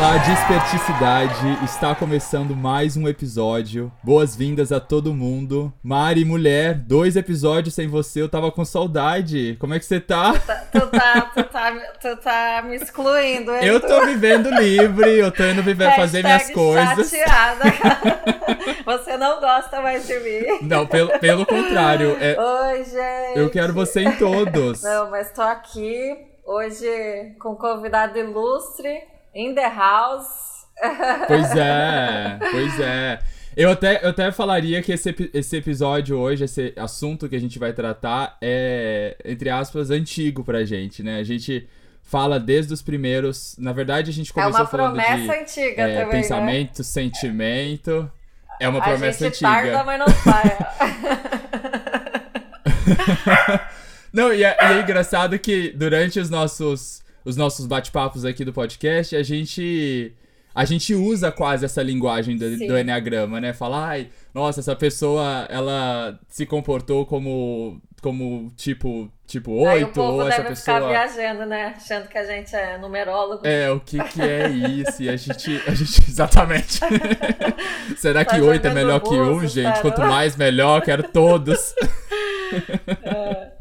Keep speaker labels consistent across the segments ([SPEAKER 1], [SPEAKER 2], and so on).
[SPEAKER 1] Olá, Desperticidade! Está começando mais um episódio. Boas-vindas a todo mundo. Mari, mulher, dois episódios sem você, eu tava com saudade. Como é que você tá?
[SPEAKER 2] Tu tá, tu tá, tu tá me excluindo, hein?
[SPEAKER 1] Eu tô vivendo livre, eu tô indo viver, fazer minhas coisas.
[SPEAKER 2] chateada. Você não gosta mais de mim.
[SPEAKER 1] Não, pelo, pelo contrário. É,
[SPEAKER 2] Oi, gente.
[SPEAKER 1] eu quero você em todos.
[SPEAKER 2] Não, mas tô aqui hoje com um convidado ilustre, in the house.
[SPEAKER 1] Pois é, pois é. Eu até, eu até falaria que esse, esse episódio hoje, esse assunto que a gente vai tratar é, entre aspas, antigo pra gente, né? A gente fala desde os primeiros. Na verdade, a gente
[SPEAKER 2] É
[SPEAKER 1] começou
[SPEAKER 2] uma
[SPEAKER 1] falando
[SPEAKER 2] promessa
[SPEAKER 1] de
[SPEAKER 2] antiga
[SPEAKER 1] é,
[SPEAKER 2] também,
[SPEAKER 1] pensamento, sentimento. É uma
[SPEAKER 2] né?
[SPEAKER 1] promessa
[SPEAKER 2] a gente
[SPEAKER 1] antiga.
[SPEAKER 2] tarda, mas não sai.
[SPEAKER 1] Não, e é, e é engraçado que durante os nossos, os nossos bate-papos aqui do podcast, a gente. A gente usa quase essa linguagem do,
[SPEAKER 2] Sim.
[SPEAKER 1] do Enneagrama, né? Fala, ai, nossa, essa pessoa, ela se comportou como, como tipo, tipo
[SPEAKER 2] Aí o
[SPEAKER 1] 8,
[SPEAKER 2] povo
[SPEAKER 1] ou essa
[SPEAKER 2] deve ficar
[SPEAKER 1] pessoa...
[SPEAKER 2] viajando, né? Achando que a gente é numerólogo.
[SPEAKER 1] É, o que que é isso? E a gente, a gente exatamente. Será que 8 é melhor que 1,
[SPEAKER 2] búzios,
[SPEAKER 1] gente? Quanto mais melhor, quero todos.
[SPEAKER 2] É.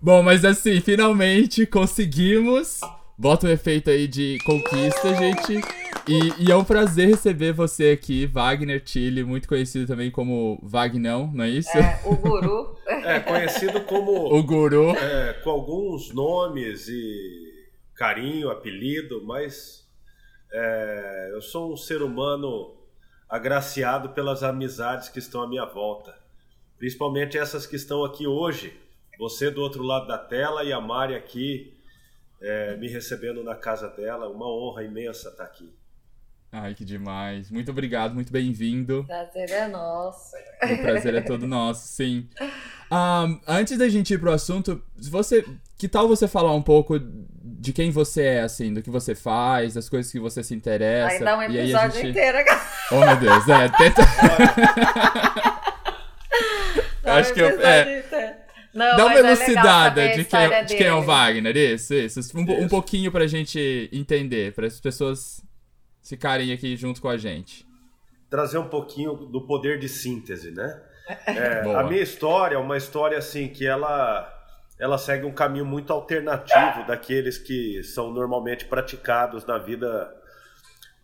[SPEAKER 1] Bom, mas assim, finalmente conseguimos. Bota um efeito aí de conquista, gente. E, e é um prazer receber você aqui, Wagner Chile, muito conhecido também como Vagnão, não é isso?
[SPEAKER 2] É, o guru.
[SPEAKER 3] É, conhecido como
[SPEAKER 1] O guru.
[SPEAKER 3] é, com alguns nomes e carinho, apelido, mas é, eu sou um ser humano agraciado pelas amizades que estão à minha volta. Principalmente essas que estão aqui hoje. Você do outro lado da tela e a Mari aqui é, me recebendo na casa dela. Uma honra imensa estar aqui.
[SPEAKER 1] Ai, que demais. Muito obrigado, muito bem-vindo.
[SPEAKER 2] Prazer é nosso.
[SPEAKER 1] O prazer é todo nosso, sim. Ahn, antes da gente ir pro assunto, você, que tal você falar um pouco de quem você é, assim, do que você faz, das coisas que você se interessa?
[SPEAKER 2] Aí dá um episódio
[SPEAKER 1] gente...
[SPEAKER 2] inteiro.
[SPEAKER 1] Oh, meu Deus, é, tenta...
[SPEAKER 2] Dá um
[SPEAKER 1] Acho que eu- é.
[SPEAKER 2] inteiro. Não,
[SPEAKER 1] Dá uma
[SPEAKER 2] mas é legal
[SPEAKER 1] elucidada de, quem,
[SPEAKER 2] história
[SPEAKER 1] é- de quem é o. Wagner, isso, isso. Um, po- um
[SPEAKER 3] Isso.
[SPEAKER 1] pouquinho pra gente entender, para as pessoas ficarem aqui junto com a gente.
[SPEAKER 3] Trazer um pouquinho do poder de síntese, né? É, a minha história é uma história assim que ela ela segue um caminho muito alternativo daqueles que são normalmente praticados na vida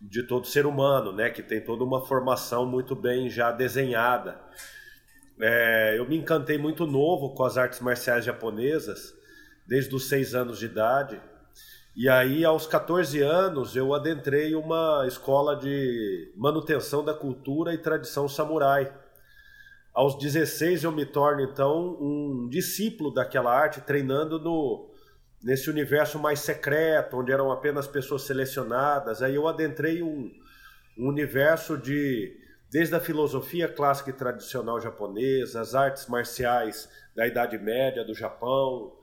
[SPEAKER 3] de todo ser humano, né? Que tem toda uma formação muito bem já desenhada. É, eu me encantei muito novo com as artes marciais japonesas, desde os seis anos de idade. E aí, aos 14 anos, eu adentrei uma escola de manutenção da cultura e tradição samurai. Aos 16 eu me torno então um discípulo daquela arte, treinando no nesse universo mais secreto, onde eram apenas pessoas selecionadas. Aí eu adentrei um, um universo de desde a filosofia clássica e tradicional japonesa, as artes marciais da Idade Média do Japão,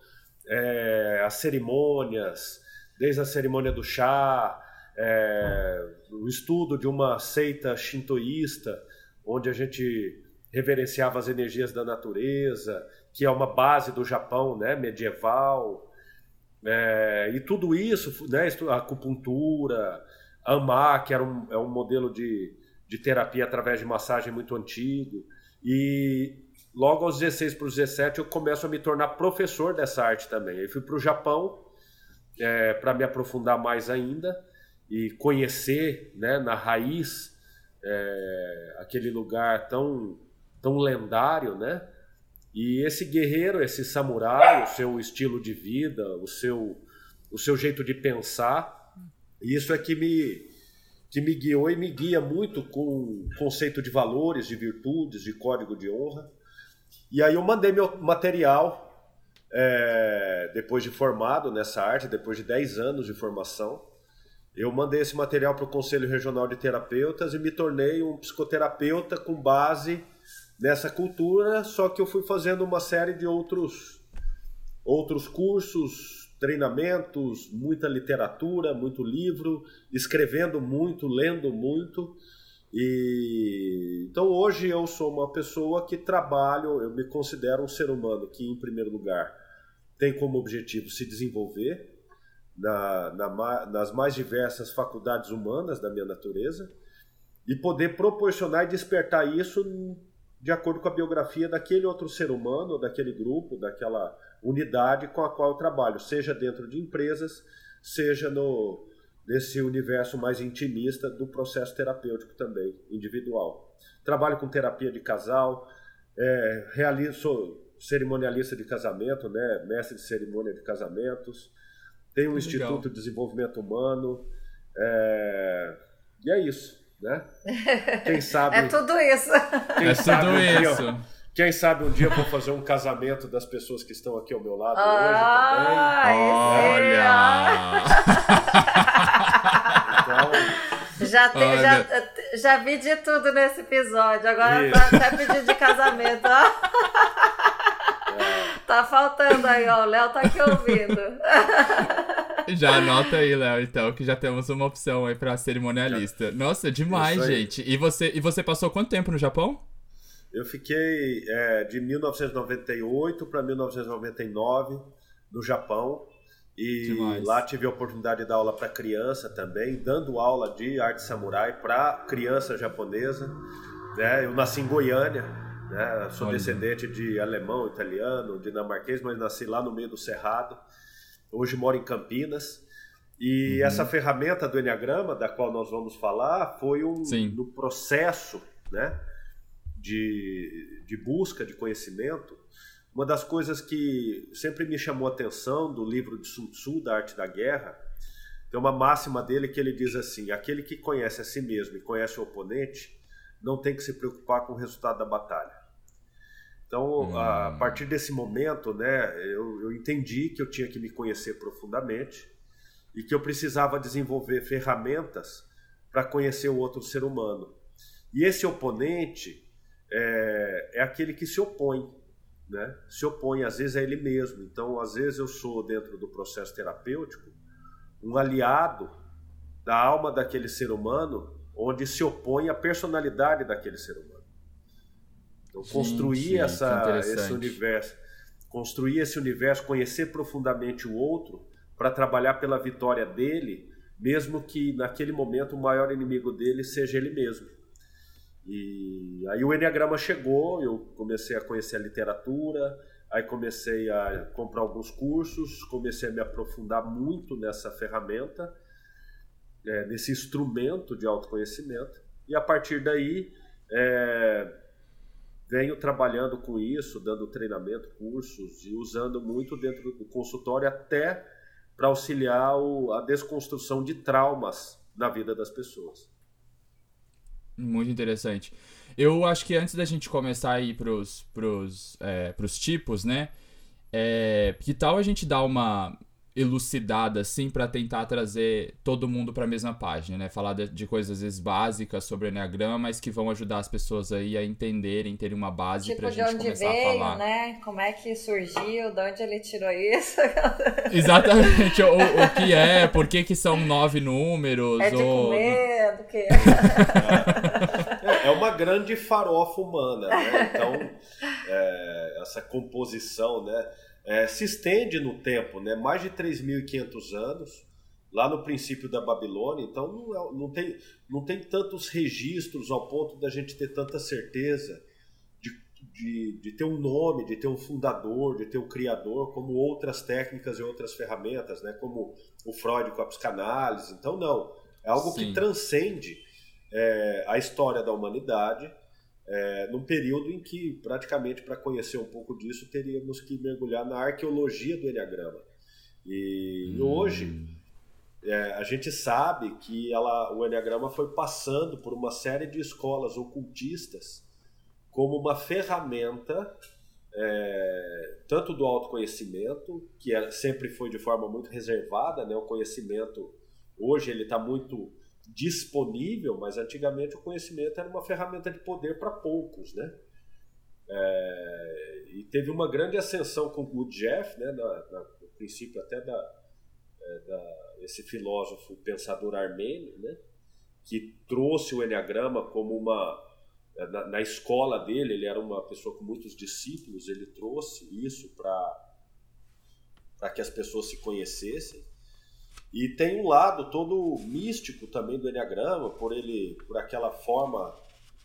[SPEAKER 3] é, as cerimônias, desde a cerimônia do chá, é, o estudo de uma seita shintoísta, onde a gente reverenciava as energias da natureza, que é uma base do Japão né, medieval. É, e tudo isso, né, a acupuntura, AMA, que era um, é um modelo de, de terapia através de massagem muito antigo. E logo aos 16 para os 17 eu começo a me tornar professor dessa arte também. Eu fui para o Japão para me aprofundar mais ainda e conhecer né, na raiz é, aquele lugar tão, tão lendário, né? E esse guerreiro, esse samurai, o seu estilo de vida, o seu, o seu jeito de pensar, isso é que me, que me guiou e me guia muito com conceito de valores, de virtudes, de código de honra. E aí eu mandei meu material, é, depois de formado nessa arte, depois de 10 anos de formação, eu mandei esse material para o Conselho Regional de Terapeutas e me tornei um psicoterapeuta com base nessa cultura, só que eu fui fazendo uma série de outros outros cursos, treinamentos, muita literatura, muito livro, escrevendo muito, lendo muito. E então hoje eu sou uma pessoa que trabalho, eu me considero um ser humano que em primeiro lugar tem como objetivo se desenvolver, na, na, nas mais diversas faculdades humanas da minha natureza e poder proporcionar e despertar isso de acordo com a biografia daquele outro ser humano, daquele grupo, daquela unidade com a qual eu trabalho, seja dentro de empresas, seja no nesse universo mais intimista do processo terapêutico também, individual. Trabalho com terapia de casal, é, realizo, sou cerimonialista de casamento, né, mestre de cerimônia de casamentos, tenho um Instituto de Desenvolvimento Humano, é, e é isso né?
[SPEAKER 2] Quem sabe. é tudo isso.
[SPEAKER 1] Quem é tudo um isso.
[SPEAKER 3] Dia, quem sabe um dia eu vou fazer um casamento das pessoas que estão aqui ao meu lado ah,
[SPEAKER 1] hoje também. Olha!
[SPEAKER 2] então, já, tem, já, já vi de tudo nesse episódio. Agora tá até pedir de casamento. Tá faltando aí, ó. O Léo tá aqui ouvindo.
[SPEAKER 1] Já anota aí, Léo, então, que já temos uma opção aí pra cerimonialista. Nossa, demais, gente. E você, e você passou quanto tempo no Japão?
[SPEAKER 3] Eu fiquei é, de 1998 para 1999 no Japão. E Demais. lá tive a oportunidade de dar aula para criança também, dando aula de arte samurai para criança japonesa. Né? Eu nasci em Goiânia, né? sou Olha. descendente de alemão, italiano, dinamarquês, mas nasci lá no meio do Cerrado hoje moro em Campinas. E uhum. essa ferramenta do Enneagrama, da qual nós vamos falar, foi um, no processo né, de, de busca de conhecimento. Uma das coisas que sempre me chamou a atenção do livro de Sun Tzu, da Arte da Guerra, tem uma máxima dele que ele diz assim: aquele que conhece a si mesmo e conhece o oponente não tem que se preocupar com o resultado da batalha. Então, hum. a partir desse momento, né, eu, eu entendi que eu tinha que me conhecer profundamente e que eu precisava desenvolver ferramentas para conhecer o outro ser humano. E esse oponente é, é, aquele que se opõe, né? Se opõe às vezes a ele mesmo. Então, às vezes eu sou dentro do processo terapêutico um aliado da alma daquele ser humano, onde se opõe à personalidade daquele ser humano. Então, construir essa, esse universo, construir esse universo, conhecer profundamente o outro para trabalhar pela vitória dele, mesmo que naquele momento o maior inimigo dele seja ele mesmo. E aí o Enneagrama chegou, eu comecei a conhecer a literatura, aí comecei a comprar alguns cursos, comecei a me aprofundar muito nessa ferramenta, é, nesse instrumento de autoconhecimento, e a partir daí é, venho trabalhando com isso, dando treinamento, cursos e usando muito dentro do consultório até para auxiliar o, a desconstrução de traumas na vida das pessoas.
[SPEAKER 1] Muito interessante. Eu acho que antes da gente começar a ir pros, pros, é, pros tipos, né? É, que tal a gente dar uma elucidada assim para tentar trazer todo mundo para a mesma página, né? Falar de, de, coisas às vezes básicas sobre o Enneagrama, mas que vão ajudar as pessoas aí a entenderem, terem uma base tipo, para a gente começar
[SPEAKER 2] veio,
[SPEAKER 1] a falar.
[SPEAKER 2] né? Como é que surgiu, de onde ele tirou isso?
[SPEAKER 1] Exatamente, o, o que é, por que que são nove números?
[SPEAKER 2] É de ou... comer, do que?
[SPEAKER 3] É, é uma grande farofa humana, né? Então, é, essa composição, né? É, se estende no tempo, né? mais de 3.500 anos, lá no princípio da Babilônia, então não, é, não, tem, não tem tantos registros ao ponto da gente ter tanta certeza de, de, de ter um nome, de ter um fundador, de ter um criador, como outras técnicas e outras ferramentas, né? como o Freud com a psicanálise. Então, não. É algo Sim. que transcende é, a história da humanidade é, num período em que, praticamente, para conhecer um pouco disso, teríamos que mergulhar na arqueologia do Enneagrama. E hum. hoje, é, a gente sabe que ela, o Enneagrama foi passando por uma série de escolas ocultistas como uma ferramenta é, tanto do autoconhecimento, que é, sempre foi de forma muito reservada, né? o conhecimento hoje ele está muito disponível, mas antigamente o conhecimento era uma ferramenta de poder para poucos, né? É, e teve uma grande ascensão com o Jeff, né, na, na, no princípio até da, é, da, esse filósofo pensador armênio, né, que trouxe o Enneagrama como uma é, na, na, escola dele, ele era uma pessoa com muitos discípulos, ele trouxe isso para para que as pessoas se conhecessem. E tem um lado todo místico também do Enneagrama, por ele, por aquela forma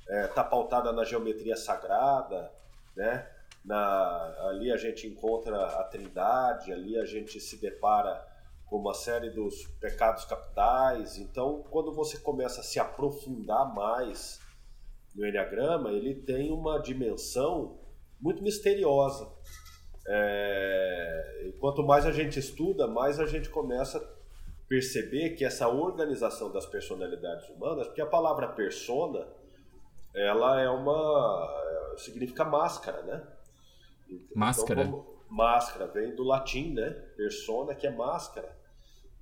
[SPEAKER 3] é, tá pautada na geometria sagrada, né? Na, ali a gente encontra a Trindade, ali a gente se depara com uma série dos pecados capitais. Então, quando você começa a se aprofundar mais no Enneagrama, ele tem uma dimensão muito misteriosa. É, e quanto mais a gente estuda, mais a gente começa perceber que essa organização das personalidades humanas, porque a palavra persona, ela é uma significa máscara, né?
[SPEAKER 1] Então, máscara.
[SPEAKER 3] Então, máscara vem do latim, né? Persona que é máscara.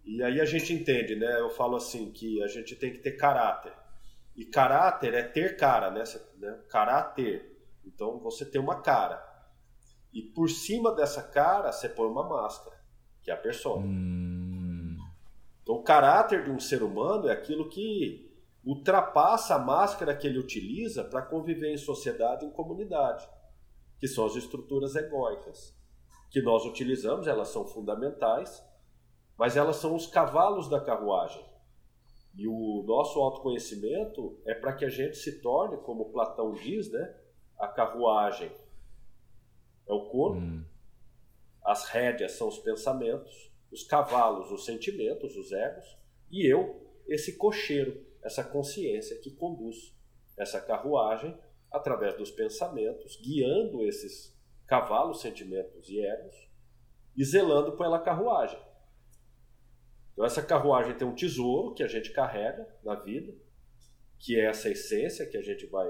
[SPEAKER 3] E aí a gente entende, né? Eu falo assim que a gente tem que ter caráter. E caráter é ter cara, né? né? Caráter. Então você tem uma cara. E por cima dessa cara você põe uma máscara, que é a persona. Hum. Então, o caráter de um ser humano é aquilo que ultrapassa a máscara que ele utiliza para conviver em sociedade e em comunidade, que são as estruturas egóicas, que nós utilizamos, elas são fundamentais, mas elas são os cavalos da carruagem. E o nosso autoconhecimento é para que a gente se torne, como Platão diz, né, a carruagem é o corpo, hum. as rédeas são os pensamentos, os cavalos, os sentimentos, os egos, e eu, esse cocheiro, essa consciência que conduz essa carruagem através dos pensamentos, guiando esses cavalos, sentimentos e egos e zelando pela carruagem. Então, essa carruagem tem um tesouro que a gente carrega na vida, que é essa essência que a gente vai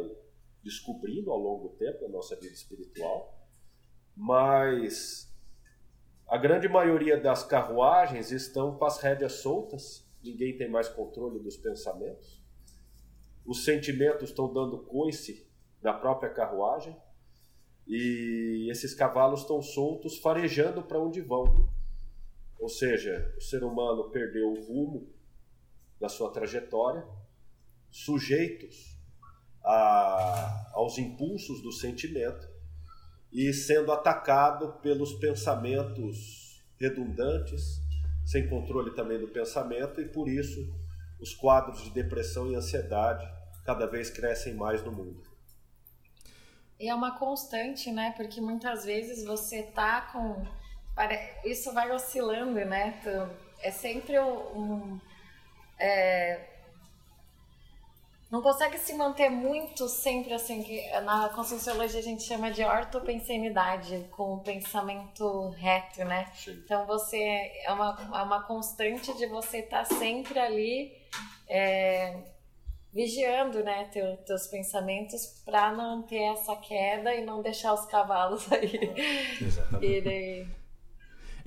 [SPEAKER 3] descobrindo ao longo do tempo da nossa vida espiritual, mas a grande maioria das carruagens estão com as rédeas soltas, ninguém tem mais controle dos pensamentos. Os sentimentos estão dando coice na própria carruagem e esses cavalos estão soltos, farejando para onde vão. Ou seja, o ser humano perdeu o rumo da sua trajetória, sujeitos a, aos impulsos do sentimento e sendo atacado pelos pensamentos redundantes, sem controle também do pensamento, e por isso os quadros de depressão e ansiedade cada vez crescem mais no mundo.
[SPEAKER 2] E é uma constante, né? Porque muitas vezes você tá com. Isso vai oscilando, né? É sempre um. É não consegue se manter muito sempre assim, que na conscienciologia a gente chama de ortopensenidade, com o pensamento reto, né? Sim. Então você é uma, é uma constante de você estar tá sempre ali é, vigiando, né, teu, teus pensamentos para não ter essa queda e não deixar os cavalos aí. Exatamente.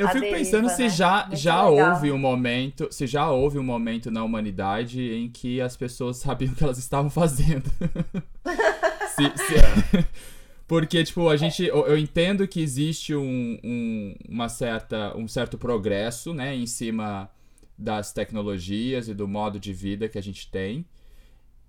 [SPEAKER 1] Eu fico deriva, pensando se né? já, já houve um momento, se já houve um momento na humanidade em que as pessoas sabiam o que elas estavam fazendo. se, se... Porque, tipo, a gente. Eu entendo que existe um, um, uma certa, um certo progresso, né, em cima das tecnologias e do modo de vida que a gente tem.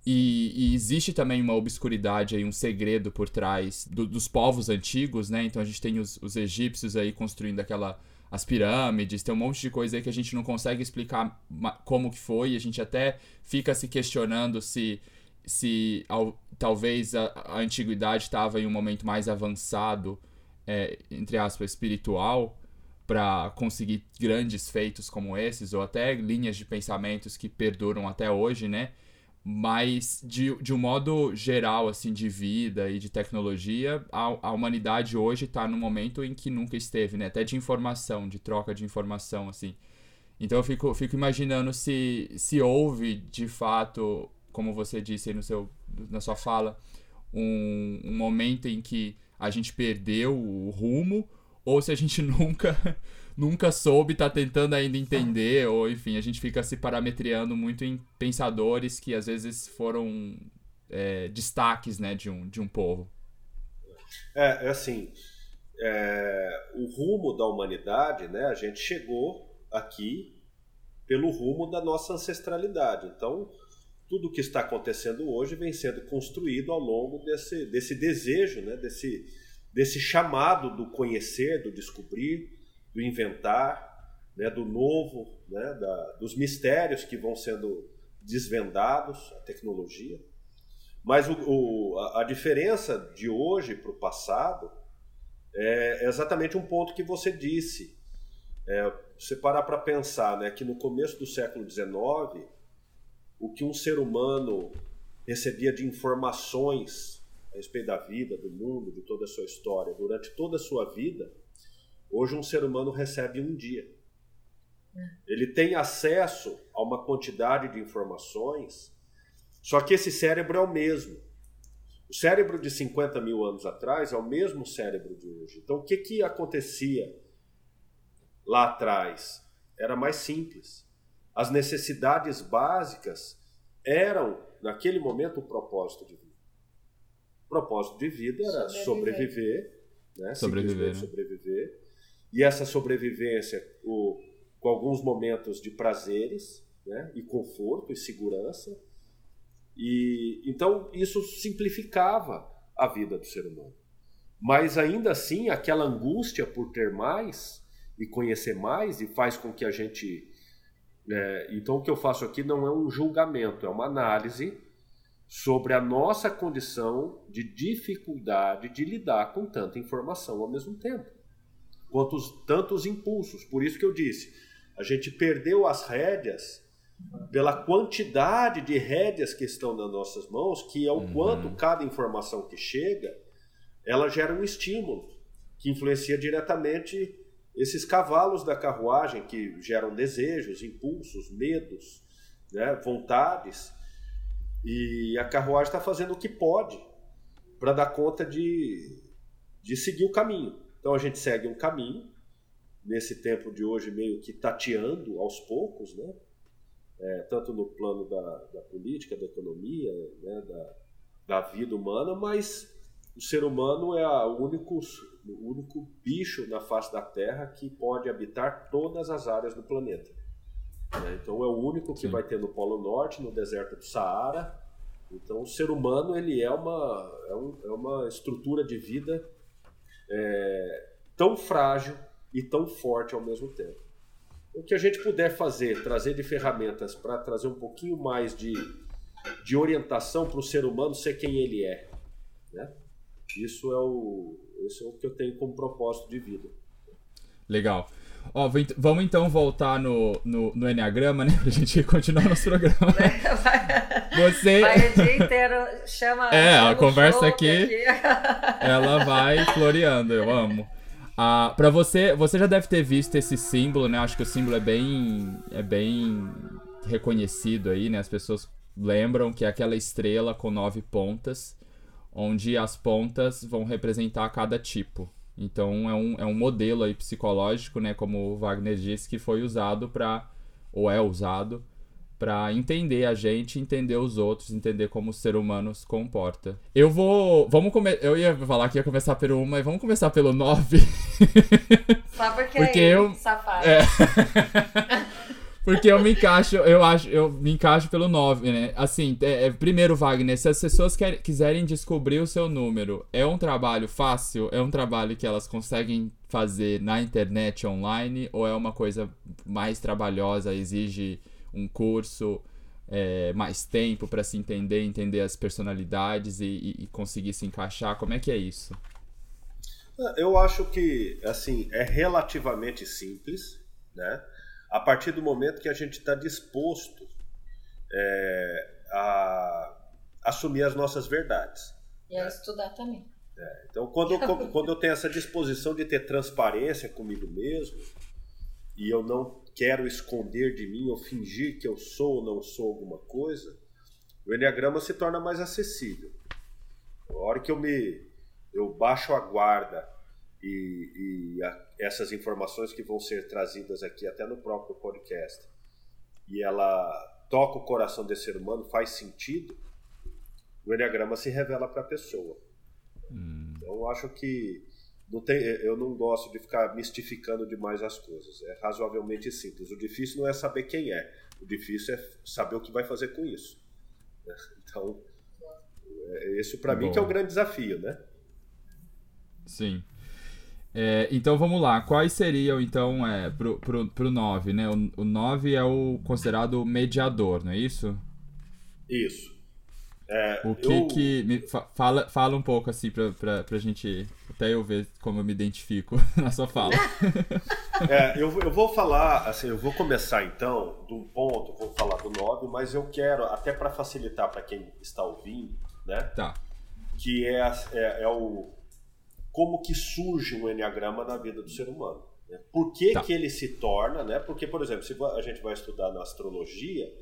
[SPEAKER 1] E, e, existe também uma obscuridade aí, um segredo por trás do, dos povos antigos, né? Então a gente tem os, os egípcios aí construindo aquela as pirâmides, tem um monte de coisa aí que a gente não consegue explicar como que foi, e a gente até fica se questionando se, se ao, talvez a, a antiguidade estava em um momento mais avançado, é, entre aspas, espiritual, para conseguir grandes feitos como esses, ou até linhas de pensamentos que perduram até hoje, né? Mas de, de um modo geral assim de vida e de tecnologia a, a humanidade hoje está num momento em que nunca esteve né? Até de informação de troca de informação assim. Então eu fico, fico imaginando se se houve de fato como você disse aí no seu na sua fala um, um momento em que a gente perdeu o rumo ou se a gente nunca nunca soube, tá tentando ainda entender, ou enfim, a gente fica se parametriando muito em pensadores que às vezes foram é, destaques né, de, um, de um povo.
[SPEAKER 3] É, é assim, é, o rumo da humanidade, né, a gente chegou aqui pelo rumo da nossa ancestralidade. Então, tudo o que está acontecendo hoje vem sendo construído ao longo desse, desse desejo, né, desse, desse chamado do conhecer, do descobrir, do inventar, né, do novo, né, da, dos mistérios que vão sendo desvendados, a tecnologia. Mas o, o, a, diferença de hoje para o passado é exatamente um ponto que você disse. É, você parar para pensar né, que no começo do século XIX, o que um ser humano recebia de informações a respeito da vida, do mundo, de toda a sua história, durante toda a sua vida, hoje um ser humano recebe um dia. Ele tem acesso a uma quantidade de informações, só que esse cérebro é o mesmo. O cérebro de 50 mil anos atrás é o mesmo cérebro de hoje. Então, o que, que acontecia lá atrás? Era mais simples. As necessidades básicas eram, naquele momento, o propósito de vida. O propósito de vida era sobreviver, sobreviver né?
[SPEAKER 1] Sobreviver. Né?
[SPEAKER 3] sobreviver. E essa sobrevivência, o com alguns momentos de prazeres, né, e conforto e segurança. E então isso simplificava a vida do ser humano. Mas ainda assim, aquela angústia por ter mais e conhecer mais e faz com que a gente é, então o que eu faço aqui não é um julgamento, é uma análise sobre a nossa condição de dificuldade de lidar com tanta informação ao mesmo tempo, quanto os, tantos impulsos. Por isso que eu disse, a gente perdeu as rédeas pela quantidade de rédeas que estão nas nossas mãos, que é o uhum. quanto cada informação que chega, ela gera um estímulo que influencia diretamente esses cavalos da carruagem que geram desejos, impulsos, medos, né, vontades. E a carruagem está fazendo o que pode para dar conta de, de seguir o caminho. Então a gente segue um caminho nesse tempo de hoje meio que tateando aos poucos, né? É, tanto no plano da, da política, da economia, né? da, da vida humana, mas o ser humano é a único, o único bicho na face da Terra que pode habitar todas as áreas do planeta. Né? Então é o único que Sim. vai ter no Polo Norte, no deserto do Saara. Então o ser humano ele é uma, é, um, é uma estrutura de vida é, tão frágil e tão forte ao mesmo tempo. O que a gente puder fazer, trazer de ferramentas para trazer um pouquinho mais de, de orientação para o ser humano ser quem ele é. Né? Isso, é o, isso é o que eu tenho como propósito de vida.
[SPEAKER 1] Legal. Ó, vamos então voltar no, no, no Enneagrama, né? Pra gente continuar nosso programa.
[SPEAKER 2] Você... Vai o dia inteiro, chama.
[SPEAKER 1] É, a conversa aqui, aqui, ela vai floreando, eu amo. Ah, para você, você já deve ter visto esse símbolo, né? Acho que o símbolo é bem, é bem reconhecido aí, né? As pessoas lembram que é aquela estrela com nove pontas, onde as pontas vão representar cada tipo. Então é um, é um modelo aí psicológico, né? Como o Wagner disse, que foi usado para ou é usado para entender a gente, entender os outros, entender como o ser humano se comporta. Eu vou, vamos começar, eu ia falar que ia começar pelo 1, mas vamos começar pelo 9.
[SPEAKER 2] Só porque, porque aí, eu safado.
[SPEAKER 1] É... Porque eu me encaixo, eu acho, eu me encaixo pelo 9, né? Assim, é, é, primeiro, Wagner, se as pessoas quer, quiserem descobrir o seu número, é um trabalho fácil? É um trabalho que elas conseguem fazer na internet online? Ou é uma coisa mais trabalhosa, exige um curso, é, mais tempo para se entender, entender as personalidades e, e, conseguir se encaixar? Como é que é isso?
[SPEAKER 3] Eu acho que assim é relativamente simples, né? A partir do momento que a gente está disposto é, a assumir as nossas verdades.
[SPEAKER 2] E a estudar também.
[SPEAKER 3] É, então, quando eu, quando eu tenho essa disposição de ter transparência comigo mesmo e eu não quero esconder de mim ou fingir que eu sou ou não sou alguma coisa, o Enneagrama se torna mais acessível. A hora que eu me eu baixo a guarda e, e a, essas informações que vão ser trazidas aqui até no próprio podcast e ela toca o coração desse ser humano, faz sentido, o Enneagrama se revela para a pessoa. Hum. Então eu acho que não tem, eu não gosto de ficar mistificando demais as coisas. É razoavelmente simples. O difícil não é saber quem é. O difícil é saber o que vai fazer com isso. Então, é, isso para mim que é o grande desafio, né?
[SPEAKER 1] Sim. É, então vamos lá, quais seriam então é, pro, pro, pro 9, né? O, o 9 é o considerado mediador, não é isso?
[SPEAKER 3] Isso.
[SPEAKER 1] É, o que eu... que. Me, fala, fala um pouco assim pra, pra, pra gente. Até eu ver como eu me identifico na sua fala.
[SPEAKER 3] É, eu, eu vou falar, assim, eu vou começar então do ponto, vou falar do 9, mas eu quero, até para facilitar para quem está ouvindo, né?
[SPEAKER 1] Tá.
[SPEAKER 3] Que é, é, é o como que surge o Enneagrama na vida do ser humano. Né? Por que, tá. que ele se torna, né? Porque, por exemplo, se a gente vai estudar na astrologia,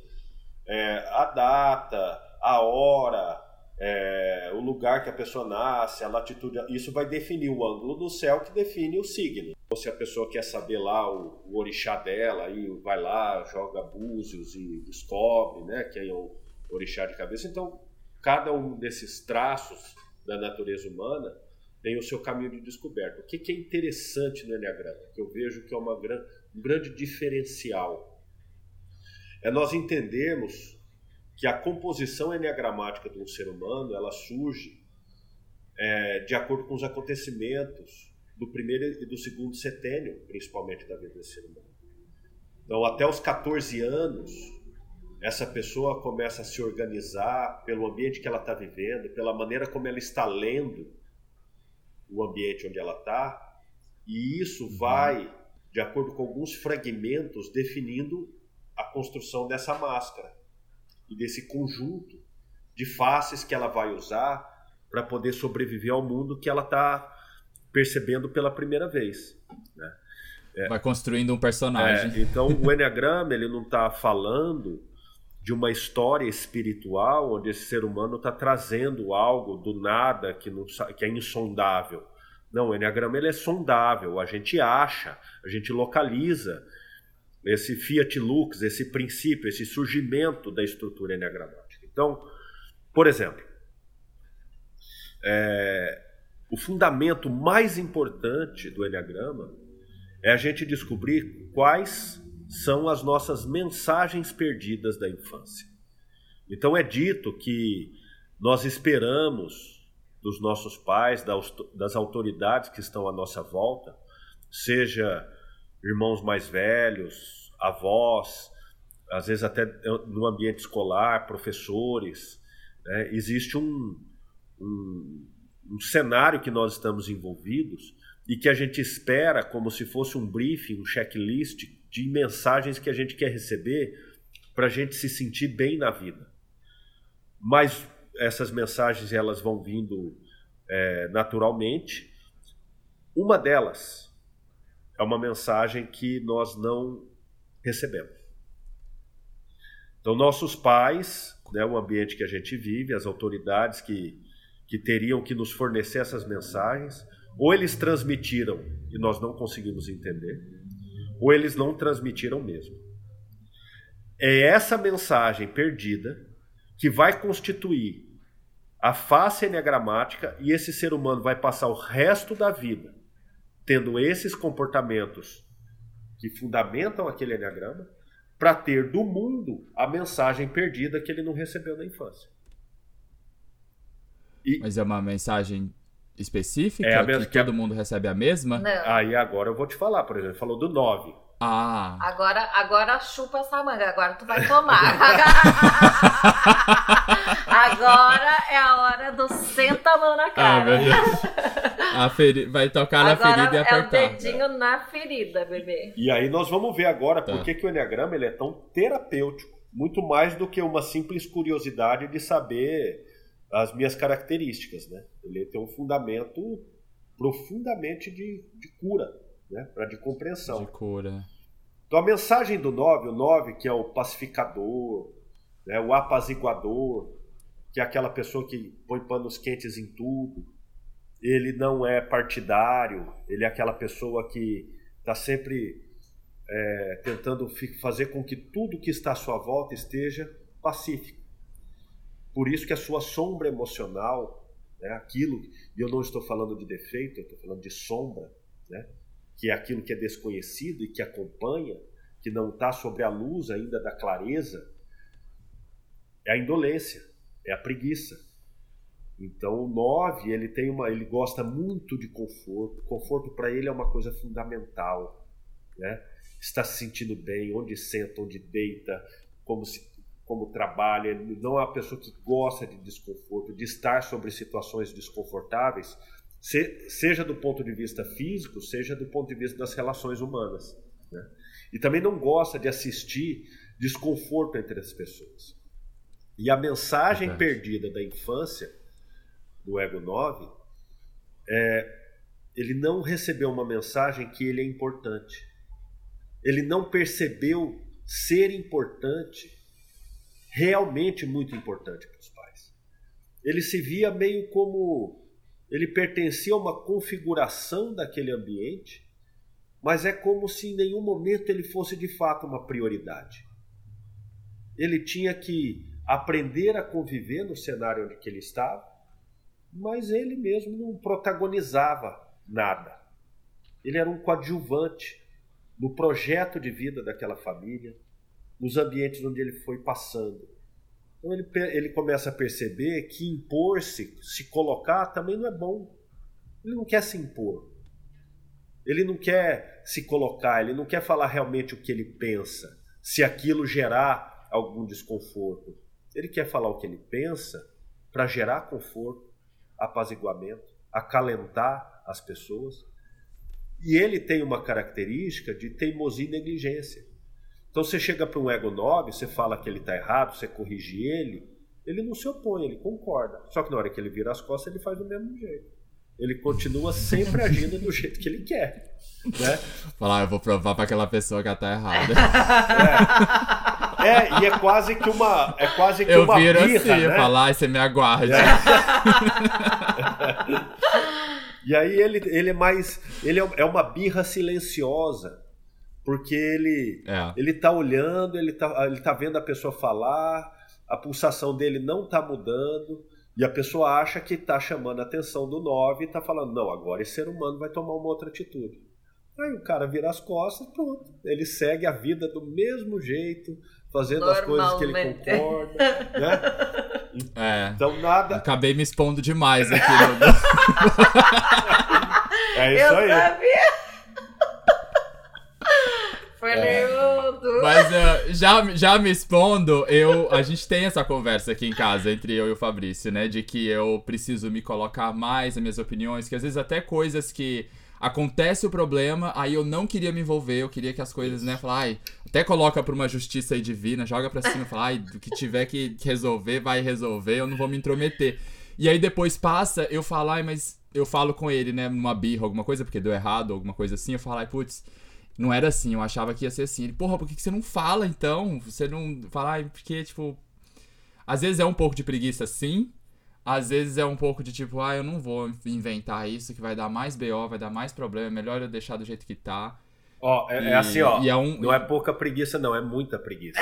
[SPEAKER 3] é, a data, a hora, é, o lugar que a pessoa nasce, a latitude, isso vai definir o ângulo do céu que define o signo. Ou se a pessoa quer saber lá o, o orixá dela, aí vai lá, joga búzios e descobre, né, que é o orixá de cabeça. Então, cada um desses traços da natureza humana tem o seu caminho de descoberta. O que, que é interessante no Enneagrama, que eu vejo que é uma gran, um grande diferencial, é nós entendermos que a composição enneagramática de um ser humano ela surge é, de acordo com os acontecimentos do primeiro e do segundo setênio, principalmente da vida desse ser humano. Então, até os 14 anos, essa pessoa começa a se organizar pelo ambiente que ela está vivendo, pela maneira como ela está lendo o ambiente onde ela está, e isso uhum. vai, de acordo com alguns fragmentos, definindo a construção dessa máscara e desse conjunto de faces que ela vai usar para poder sobreviver ao mundo que ela está percebendo pela primeira vez. Né?
[SPEAKER 1] É, vai construindo um personagem.
[SPEAKER 3] É, então o Enneagrama ele não está falando de uma história espiritual onde esse ser humano está trazendo algo do nada que, não, que é insondável. Não, o Enneagrama ele é sondável, a gente acha, a gente localiza esse Fiat Lux, esse princípio, esse surgimento da estrutura enneagramática. Então, por exemplo, é, o fundamento mais importante do Enneagrama é a gente descobrir quais são as nossas mensagens perdidas da infância. Então é dito que nós esperamos dos nossos pais, das autoridades que estão à nossa volta, seja irmãos mais velhos, avós, às vezes até no ambiente escolar, professores. Né? Existe um, um, um cenário que nós estamos envolvidos e que a gente espera como se fosse um briefing, um checklist de mensagens que a gente quer receber para a gente se sentir bem na vida. Mas essas mensagens elas vão vindo é, naturalmente. Uma delas é uma mensagem que nós não recebemos. Então, nossos pais, né, o ambiente que a gente vive, as autoridades que, que teriam que nos fornecer essas mensagens, ou eles transmitiram e nós não conseguimos entender, ou eles não transmitiram mesmo. É essa mensagem perdida que vai constituir a face enneagramática e esse ser humano vai passar o resto da vida tendo esses comportamentos que fundamentam aquele enneagrama, para ter do mundo a mensagem perdida que ele não recebeu na infância.
[SPEAKER 1] E... Mas é uma mensagem específica é que, que todo mundo recebe a mesma?
[SPEAKER 2] Não.
[SPEAKER 3] Aí agora eu vou te falar, por exemplo, falou do 9.
[SPEAKER 1] Ah.
[SPEAKER 2] Agora, agora chupa essa manga, agora tu vai tomar. agora é a hora do senta a mão na cara.
[SPEAKER 1] Ah, a feri... Vai tocar agora na ferida e apertar.
[SPEAKER 2] É o dedinho na ferida, bebê.
[SPEAKER 3] E aí nós vamos ver agora tá. por que, que o Enneagrama ele é tão terapêutico. Muito mais do que uma simples curiosidade de saber as minhas características, né? Ele tem um fundamento profundamente de, de cura né? para de compreensão.
[SPEAKER 1] De cura.
[SPEAKER 3] Então a mensagem do 9, o 9 que é o pacificador, né? o apaziguador, que é aquela pessoa que põe panos quentes em tudo, ele não é partidário, ele é aquela pessoa que está sempre é, tentando fazer com que tudo que está à sua volta esteja pacífico. Por isso que a sua sombra emocional, né, aquilo, e eu não estou falando de defeito, eu estou falando de sombra, né, que é aquilo que é desconhecido e que acompanha, que não está sobre a luz ainda da clareza, é a indolência, é a preguiça. Então o 9, ele tem uma, ele gosta muito de conforto. Conforto para ele é uma coisa fundamental, né? Está se sentindo bem, onde senta, onde deita, como se como trabalha, ele não é uma pessoa que gosta de desconforto, de estar sobre situações desconfortáveis, seja do ponto de vista físico, seja do ponto de vista das relações humanas. Né? E também não gosta de assistir desconforto entre as pessoas. E a mensagem perdida da infância do Ego 9 é ele não recebeu uma mensagem que ele é importante. Ele não percebeu ser importante realmente muito importante para os pais. Ele se via meio como ele pertencia a uma configuração daquele ambiente, mas é como se em nenhum momento ele fosse de fato uma prioridade. Ele tinha que aprender a conviver no cenário onde ele estava, mas ele mesmo não protagonizava nada. Ele era um coadjuvante no projeto de vida daquela família, nos ambientes onde ele foi passando. Então ele, ele começa a perceber que impor-se, se colocar, também não é bom. Ele não quer se impor. Ele não quer se colocar, ele não quer falar realmente o que ele pensa, se aquilo gerar algum desconforto. Ele quer falar o que ele pensa para gerar conforto, apaziguamento, acalentar as pessoas. E ele tem uma característica de teimosia e negligência. Então você chega para um ego 9, você fala que ele está errado, você corrige ele, ele não se opõe, ele concorda. Só que na hora que ele vira as costas, ele faz do mesmo jeito. Ele continua sempre agindo do jeito que ele quer. Né?
[SPEAKER 1] Falar, eu vou provar para aquela pessoa que ela tá errada.
[SPEAKER 3] É. é. e é quase que uma. É quase que
[SPEAKER 1] eu
[SPEAKER 3] uma
[SPEAKER 1] viro
[SPEAKER 3] birra,
[SPEAKER 1] assim,
[SPEAKER 3] né?
[SPEAKER 1] falar, e você me aguarde. É.
[SPEAKER 3] e aí ele, ele é mais. Ele é, é uma birra silenciosa porque ele é. ele tá olhando, ele tá, ele tá vendo a pessoa falar, a pulsação dele não tá mudando, e a pessoa acha que tá chamando a atenção do 9 e tá falando, não, agora esse ser humano vai tomar uma outra atitude. Aí o cara vira as costas, pronto. Ele segue a vida do mesmo jeito, fazendo as coisas que ele concorda, né?
[SPEAKER 1] É.
[SPEAKER 3] Então nada.
[SPEAKER 1] Acabei me expondo demais aqui.
[SPEAKER 3] é isso
[SPEAKER 2] Eu
[SPEAKER 3] aí.
[SPEAKER 2] Sabia. É.
[SPEAKER 1] Mas uh, já, já me expondo, eu, a gente tem essa conversa aqui em casa entre eu e o Fabrício, né? De que eu preciso me colocar mais nas minhas opiniões, que às vezes até coisas que acontece o problema, aí eu não queria me envolver, eu queria que as coisas, né, falar, ai, até coloca pra uma justiça aí divina, joga pra cima, fala, ai, do que tiver que resolver, vai resolver, eu não vou me intrometer. E aí depois passa, eu falo, ai, mas eu falo com ele, né, numa birra, alguma coisa, porque deu errado, alguma coisa assim, eu falo, ai, putz, não era assim, eu achava que ia ser assim. Ele, porra, por que, que você não fala então? Você não fala, ah, porque, tipo. Às vezes é um pouco de preguiça, sim. Às vezes é um pouco de tipo, ah, eu não vou inventar isso que vai dar mais BO, vai dar mais problema, é melhor eu deixar do jeito que tá.
[SPEAKER 3] Ó, é, é assim, ó. É um... Não é pouca preguiça, não, é muita preguiça.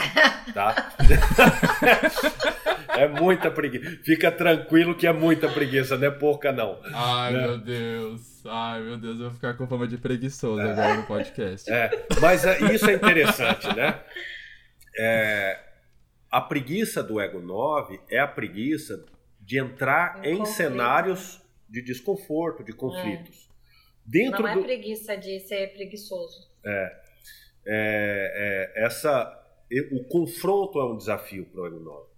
[SPEAKER 3] Tá? é muita preguiça. Fica tranquilo que é muita preguiça, não é pouca, não.
[SPEAKER 1] Ai,
[SPEAKER 3] né?
[SPEAKER 1] meu Deus. Ai, meu Deus, eu vou ficar com fama de preguiçoso é. agora no podcast.
[SPEAKER 3] É, mas é, isso é interessante, né? É, a preguiça do Ego 9 é a preguiça de entrar em cenários de desconforto, de conflitos. É.
[SPEAKER 2] Dentro não é do... preguiça de ser preguiçoso.
[SPEAKER 3] É, é, é, essa, o confronto é um desafio para o Ego 9.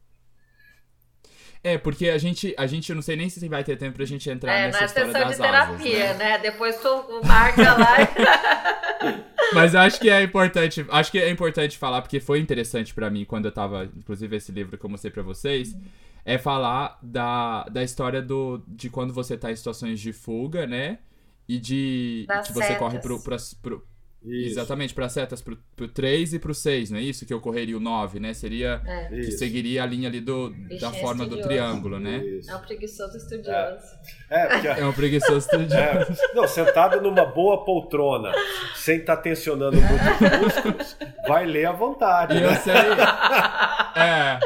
[SPEAKER 1] É, porque a gente, a gente, eu não sei nem se vai ter tempo pra gente entrar é, nessa história das
[SPEAKER 2] de terapia,
[SPEAKER 1] asas,
[SPEAKER 2] né? né? Depois tu marca lá.
[SPEAKER 1] Mas eu acho que é importante, acho que é importante falar porque foi interessante para mim quando eu tava, inclusive esse livro que eu mostrei para vocês, é falar da, da história do de quando você tá em situações de fuga, né? E de das que você setas. corre pro, pro, pro, isso. Exatamente, para setas pro, pro 3 e pro 6, não é isso? Que ocorreria o 9, né? Seria é. que seguiria a linha ali do, da é forma do triângulo, né?
[SPEAKER 2] Isso. É um preguiçoso estudioso.
[SPEAKER 3] É, é, porque...
[SPEAKER 1] é um preguiçoso estudioso.
[SPEAKER 3] É. Não, sentado numa boa poltrona, sem estar tá tensionando muito os músculos, vai ler à vontade.
[SPEAKER 1] E
[SPEAKER 3] né?
[SPEAKER 1] eu sei. É.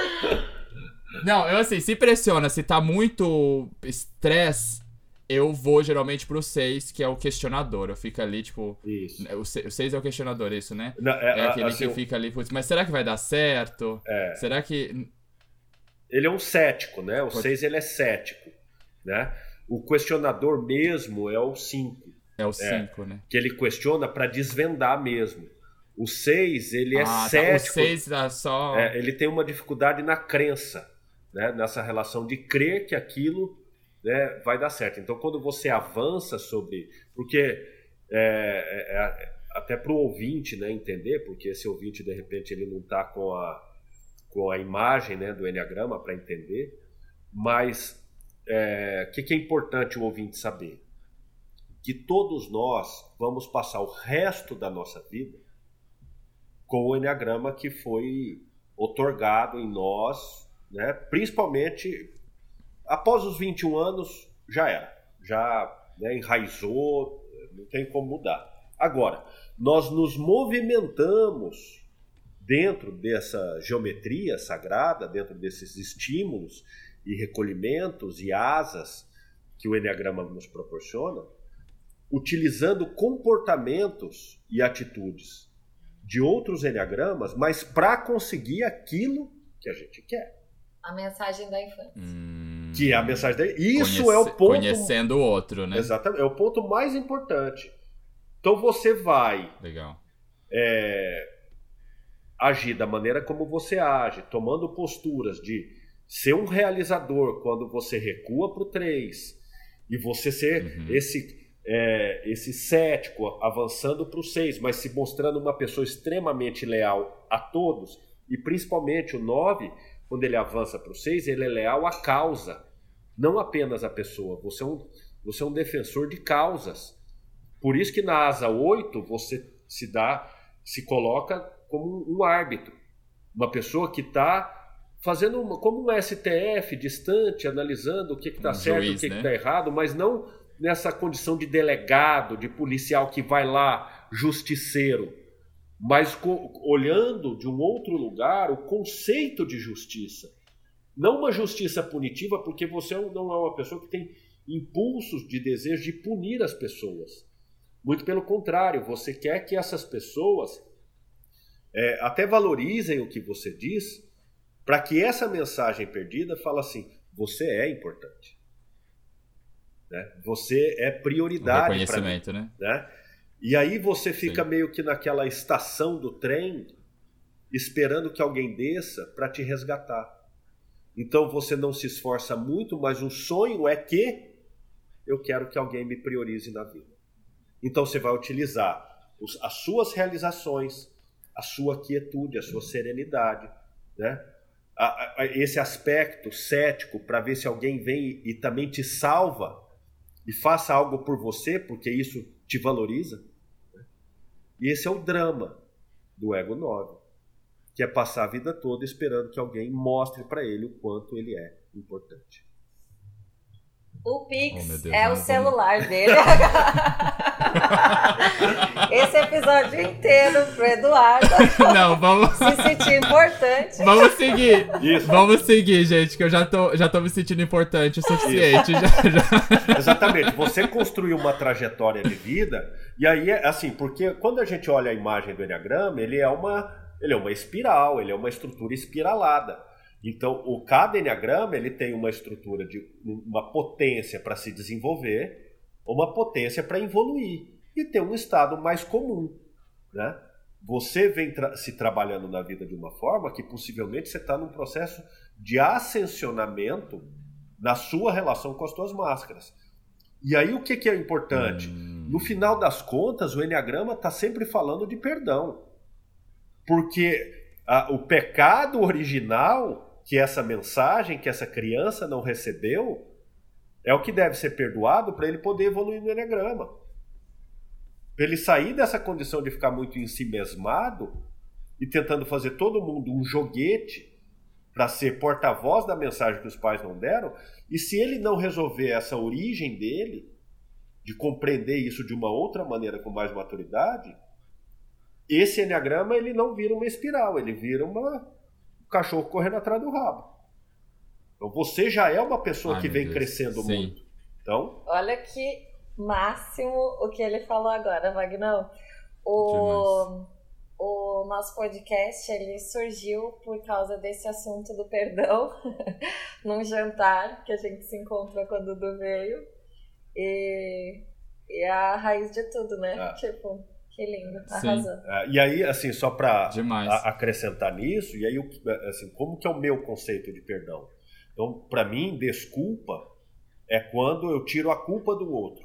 [SPEAKER 1] Não, eu assim, se pressiona, se tá muito estresse eu vou geralmente pro 6, que é o questionador. Eu fico ali, tipo.
[SPEAKER 3] Isso.
[SPEAKER 1] O 6 é o questionador, isso, né?
[SPEAKER 3] Não,
[SPEAKER 1] é, é, aquele assim, que fica ali, putz, mas será que vai dar certo?
[SPEAKER 3] É.
[SPEAKER 1] Será que.
[SPEAKER 3] Ele é um cético, né? O 6 ele é cético. né? O questionador mesmo é o 5.
[SPEAKER 1] É o 5, é, né?
[SPEAKER 3] Que ele questiona para desvendar mesmo. O 6, ele é ah, cético.
[SPEAKER 1] Tá. O 6 é só.
[SPEAKER 3] É, ele tem uma dificuldade na crença, né? nessa relação de crer que aquilo né, vai dar certo. Então, quando você avança sobre. Porque, é, é, é até para o ouvinte né, entender, porque esse ouvinte, de repente, ele não está com a, com a imagem né, do Enneagrama para entender, mas o é, que, que é importante o ouvinte saber? Que todos nós vamos passar o resto da nossa vida com o Enneagrama que foi otorgado em nós, né? principalmente após os 21 anos, já era. Já né, enraizou, não tem como mudar. Agora, nós nos movimentamos dentro dessa geometria sagrada, dentro desses estímulos e recolhimentos e asas que o Enneagrama nos proporciona, utilizando comportamentos e atitudes de outros enneagramas, mas para conseguir aquilo que a gente quer.
[SPEAKER 2] A mensagem da infância.
[SPEAKER 3] Hum, que é a mensagem da Isso Conhece... é o ponto.
[SPEAKER 1] Conhecendo o outro, né?
[SPEAKER 3] Exatamente. É o ponto mais importante. Então você vai.
[SPEAKER 1] Legal.
[SPEAKER 3] É, agir da maneira como você age, tomando posturas de ser um realizador quando você recua para o 3 e você ser uhum. esse é, esse cético avançando para o 6, mas se mostrando uma pessoa extremamente leal a todos, e principalmente o 9, quando ele avança para o 6, ele é leal à causa, não apenas à pessoa. Você é, um, você é um defensor de causas. Por isso que na asa 8 você se dá, se coloca como um árbitro, uma pessoa que está fazendo uma, como um STF distante, analisando o que está um certo, juiz, o que né? está errado, mas não nessa condição de delegado, de policial que vai lá, justiceiro, mas olhando de um outro lugar o conceito de justiça. Não uma justiça punitiva, porque você não é uma pessoa que tem impulsos de desejo de punir as pessoas. Muito pelo contrário, você quer que essas pessoas é, até valorizem o que você diz, para que essa mensagem perdida fale assim: você é importante. Né? Você é prioridade para mim. Né? né? E aí você fica Sim. meio que naquela estação do trem, esperando que alguém desça para te resgatar. Então você não se esforça muito, mas o sonho é que eu quero que alguém me priorize na vida. Então você vai utilizar os, as suas realizações, a sua quietude, a sua serenidade, né? A, a, esse aspecto cético para ver se alguém vem e, e também te salva e faça algo por você, porque isso te valoriza. E esse é o drama do ego 9, que é passar a vida toda esperando que alguém mostre para ele o quanto ele é importante.
[SPEAKER 2] O Pix oh, Deus, é o celular dele. Esse episódio inteiro pro Eduardo.
[SPEAKER 1] Não, vamos.
[SPEAKER 2] Se sentir importante.
[SPEAKER 1] Vamos seguir. Isso. Vamos seguir, gente, que eu já tô, já tô me sentindo importante o suficiente. Já,
[SPEAKER 3] já. Exatamente. Você construiu uma trajetória de vida, e aí é assim, porque quando a gente olha a imagem do Enneagrama, ele é uma, ele é uma espiral, ele é uma estrutura espiralada. Então, o cada enneagrama ele tem uma estrutura de uma potência para se desenvolver, uma potência para evoluir e ter um estado mais comum, né? Você vem tra se trabalhando na vida de uma forma que possivelmente você está num processo de ascensionamento na sua relação com as suas máscaras. E aí o que, que é importante? Hum. No final das contas, o Enneagrama está sempre falando de perdão. Porque a, o pecado original que essa mensagem que essa criança não recebeu é o que deve ser perdoado para ele poder evoluir no Enneagrama. Para ele sair dessa condição de ficar muito em si mesmado e tentando fazer todo mundo um joguete para ser porta-voz da mensagem que os pais não deram, e se ele não resolver essa origem dele, de compreender isso de uma outra maneira com mais maturidade, esse enneagrama ele não vira uma espiral, ele vira uma cachorro correndo atrás do rabo. Então você já é uma pessoa Ai, que vem Deus. crescendo Sim. muito. Então.
[SPEAKER 2] Olha que máximo o que ele falou agora, Vagnão. O... o nosso podcast ele surgiu por causa desse assunto do perdão, num jantar que a gente se encontrou quando o Dudu veio. E, e é a raiz de tudo, né? Ah. Tipo, que lindo, arrasou.
[SPEAKER 3] Ah, e aí, assim, só para acrescentar nisso, e aí, assim, como que é o meu conceito de perdão? Então, para mim, desculpa é quando eu tiro a culpa do outro.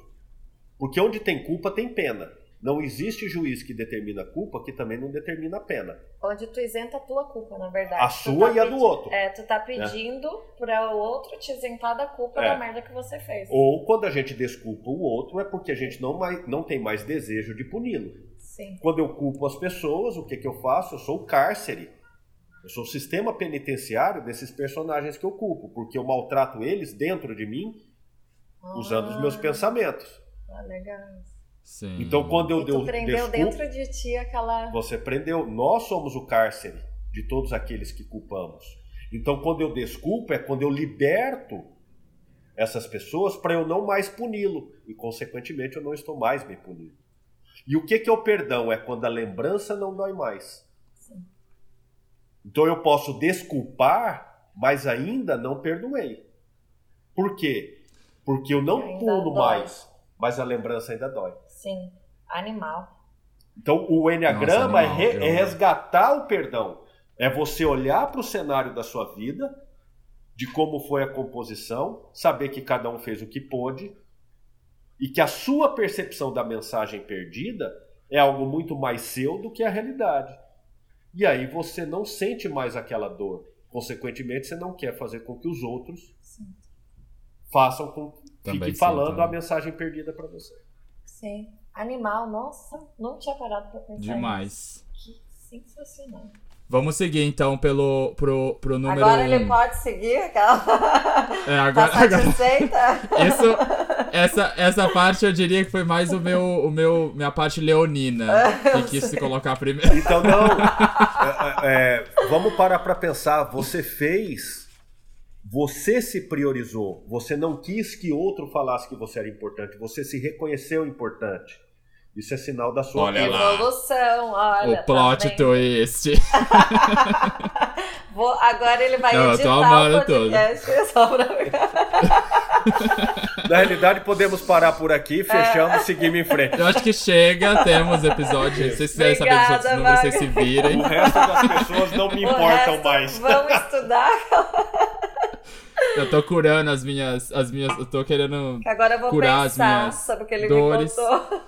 [SPEAKER 3] Porque onde tem culpa, tem pena. Não existe juiz que determina culpa que também não determina a pena.
[SPEAKER 2] Onde tu isenta a tua culpa, na verdade.
[SPEAKER 3] A tu sua tá e a do outro.
[SPEAKER 2] É, tu tá é. pedindo é. para o outro te isentar da culpa é. da merda que você fez.
[SPEAKER 3] Ou quando a gente desculpa o outro é porque a gente não, mais, não tem mais desejo de puni-lo.
[SPEAKER 2] Sim.
[SPEAKER 3] Quando eu culpo as pessoas, o que, que eu faço? Eu sou o cárcere. Eu sou o sistema penitenciário desses personagens que eu culpo, porque eu maltrato eles dentro de mim ah. usando os meus pensamentos.
[SPEAKER 2] Ah, legal.
[SPEAKER 1] Sim.
[SPEAKER 3] Então quando eu
[SPEAKER 2] e tu prendeu dentro de ti aquela.
[SPEAKER 3] Você prendeu. Nós somos o cárcere de todos aqueles que culpamos. Então quando eu desculpo é quando eu liberto essas pessoas para eu não mais puni-lo e consequentemente eu não estou mais me punindo. E o que que é o perdão? É quando a lembrança não dói mais. Sim. Então eu posso desculpar, mas ainda não perdoei. Por quê? Porque eu não puno mais, mas a lembrança ainda dói.
[SPEAKER 2] Sim, animal.
[SPEAKER 3] Então o Enneagrama Nossa, é, é resgatar o perdão. É você olhar para o cenário da sua vida, de como foi a composição, saber que cada um fez o que pôde e que a sua percepção da mensagem perdida é algo muito mais seu do que a realidade. E aí você não sente mais aquela dor. Consequentemente, você não quer fazer com que os outros Sim. façam com que fiquem falando a mensagem perdida para você.
[SPEAKER 2] Sim. Animal, nossa, não tinha parado pra pensar.
[SPEAKER 1] Demais.
[SPEAKER 2] Que sensacional.
[SPEAKER 1] Vamos seguir então pelo pro, pro número
[SPEAKER 2] Agora um. ele pode seguir aquela. É, agora, tá satisfeita?
[SPEAKER 1] Agora... Isso, essa, essa parte eu diria que foi mais o meu, o meu minha parte leonina que quis se colocar primeiro.
[SPEAKER 3] Então não. É, é, vamos parar para pensar. Você fez você se priorizou, você não quis que outro falasse que você era importante, você se reconheceu importante. Isso é sinal da sua
[SPEAKER 2] olha evolução, olha.
[SPEAKER 1] O tá plot tá twist.
[SPEAKER 2] Vou, agora ele vai não, editar o podcast só pra...
[SPEAKER 3] Na realidade, podemos parar por aqui, fechamos e seguimos em frente.
[SPEAKER 1] Eu acho que chega, temos episódio. Se vocês quiserem saber dos outros números, vocês se virem.
[SPEAKER 3] O resto das pessoas não me importam mais.
[SPEAKER 2] Vamos estudar.
[SPEAKER 1] Eu tô curando as minhas. As minhas eu tô querendo.
[SPEAKER 2] Agora eu vou
[SPEAKER 1] curar
[SPEAKER 2] pensar
[SPEAKER 1] as minhas
[SPEAKER 2] sobre o que ele
[SPEAKER 1] dores.
[SPEAKER 2] me contou.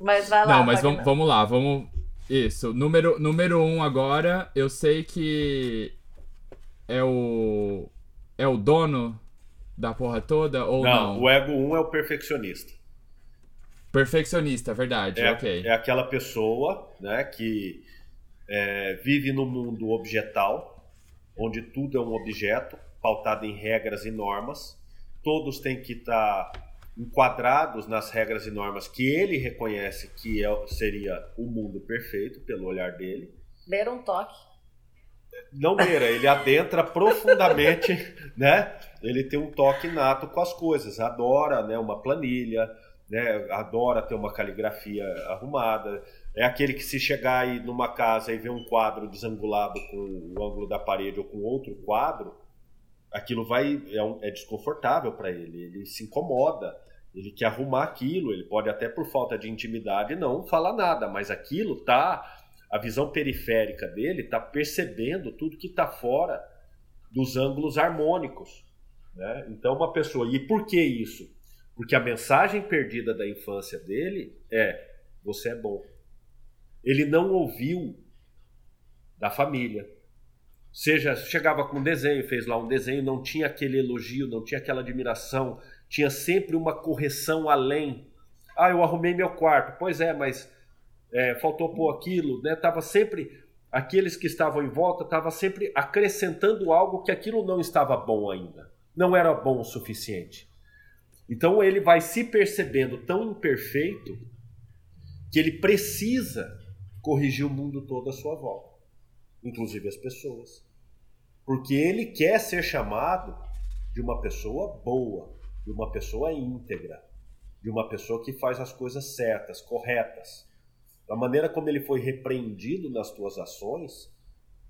[SPEAKER 2] mas vai lá.
[SPEAKER 1] Não, mas vamos, vamos lá, vamos. Isso. Número, número um agora, eu sei que é o. É o dono da porra toda ou não?
[SPEAKER 3] Não, o ego 1 é o perfeccionista.
[SPEAKER 1] Perfeccionista, verdade,
[SPEAKER 3] é,
[SPEAKER 1] ok.
[SPEAKER 3] É aquela pessoa né, que é, vive no mundo objetal, onde tudo é um objeto pautado em regras e normas. Todos têm que estar enquadrados nas regras e normas que ele reconhece que é, seria o mundo perfeito pelo olhar dele.
[SPEAKER 2] Beira um toque.
[SPEAKER 3] Não beira, ele adentra profundamente, né? Ele tem um toque nato com as coisas, adora, né, uma planilha, né, adora ter uma caligrafia arrumada, é aquele que se chegar aí numa casa e ver um quadro desangulado com o ângulo da parede ou com outro quadro, aquilo vai é, um, é desconfortável para ele, ele se incomoda, ele quer arrumar aquilo, ele pode até por falta de intimidade não falar nada, mas aquilo tá a visão periférica dele tá percebendo tudo que está fora dos ângulos harmônicos, né? Então uma pessoa e por que isso? Porque a mensagem perdida da infância dele é você é bom ele não ouviu da família. Seja, chegava com um desenho, fez lá um desenho, não tinha aquele elogio, não tinha aquela admiração, tinha sempre uma correção além. Ah, eu arrumei meu quarto. Pois é, mas é, faltou pôr aquilo, né? Tava sempre aqueles que estavam em volta estavam sempre acrescentando algo que aquilo não estava bom ainda, não era bom o suficiente. Então ele vai se percebendo tão imperfeito que ele precisa corrigir o mundo todo à sua volta, inclusive as pessoas. Porque ele quer ser chamado de uma pessoa boa, de uma pessoa íntegra, de uma pessoa que faz as coisas certas, corretas. a maneira como ele foi repreendido nas tuas ações,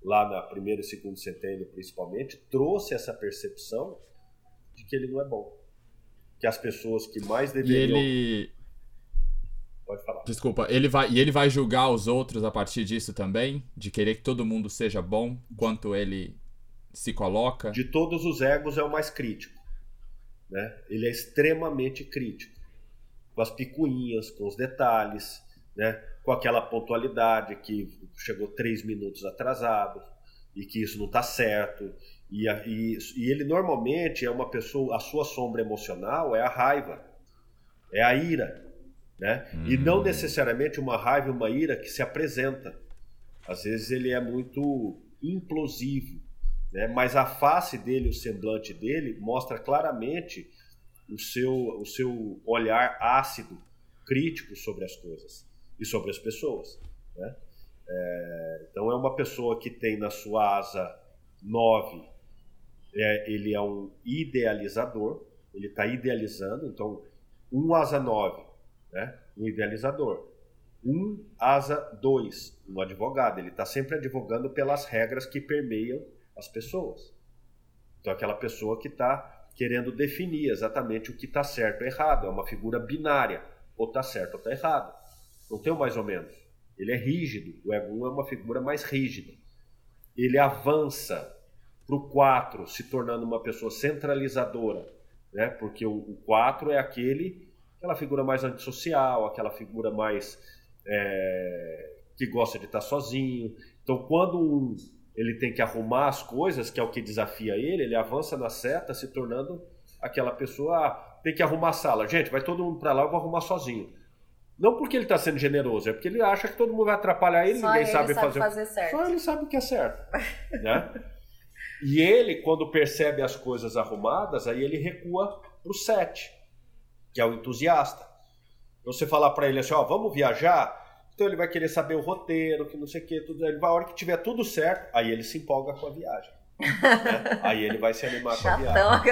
[SPEAKER 3] lá na primeira e segundo centênio principalmente, trouxe essa percepção de que ele não é bom. Que as pessoas que mais deveriam.
[SPEAKER 1] E ele.
[SPEAKER 3] Pode falar.
[SPEAKER 1] Desculpa, ele vai, e ele vai julgar os outros a partir disso também? De querer que todo mundo seja bom, quanto ele se coloca?
[SPEAKER 3] De todos os egos é o mais crítico. Né? Ele é extremamente crítico. Com as picuinhas, com os detalhes, né? com aquela pontualidade que chegou três minutos atrasado e que isso não está certo. E, e, e, ele normalmente é uma pessoa, a sua sombra emocional é a raiva, é a ira. Né? Hum. E não necessariamente uma raiva uma ira que se apresenta. Às vezes ele é muito implosivo, né? mas a face dele, o semblante dele, mostra claramente o seu, o seu olhar ácido, crítico sobre as coisas e sobre as pessoas. Né? É, então é uma pessoa que tem na sua asa 9, é, ele é um idealizador, ele está idealizando, então um asa 9, né? um idealizador. Um asa 2, um advogado, ele está sempre advogando pelas regras que permeiam as pessoas. Então aquela pessoa que está querendo definir exatamente o que está certo ou errado, é uma figura binária, ou está certo ou está errado. Não tem mais ou menos. Ele é rígido. O ego 1 é uma figura mais rígida. Ele avança para o 4, se tornando uma pessoa centralizadora. Né? Porque o, 4 é aquele, aquela figura mais antissocial, aquela figura mais é, que gosta de estar sozinho. Então, quando ele tem que arrumar as coisas, que é o que desafia ele, ele avança na seta, se tornando aquela pessoa. Ah, tem que arrumar a sala. Gente, vai todo mundo para lá, eu vou arrumar sozinho. Não porque ele está sendo generoso, é porque ele acha que todo mundo vai atrapalhar ele,
[SPEAKER 2] Só
[SPEAKER 3] ninguém
[SPEAKER 2] ele
[SPEAKER 3] sabe,
[SPEAKER 2] sabe
[SPEAKER 3] fazer.
[SPEAKER 2] fazer certo.
[SPEAKER 3] Só ele sabe o que é certo. né? E ele, quando percebe as coisas arrumadas, aí ele recua para o 7, que é o entusiasta. Você falar para ele assim, ó, vamos viajar, então ele vai querer saber o roteiro, que não sei o que, tudo. Ele vai, a hora que tiver tudo certo, aí ele se empolga com a viagem. Né? Aí ele vai se animar com a viagem.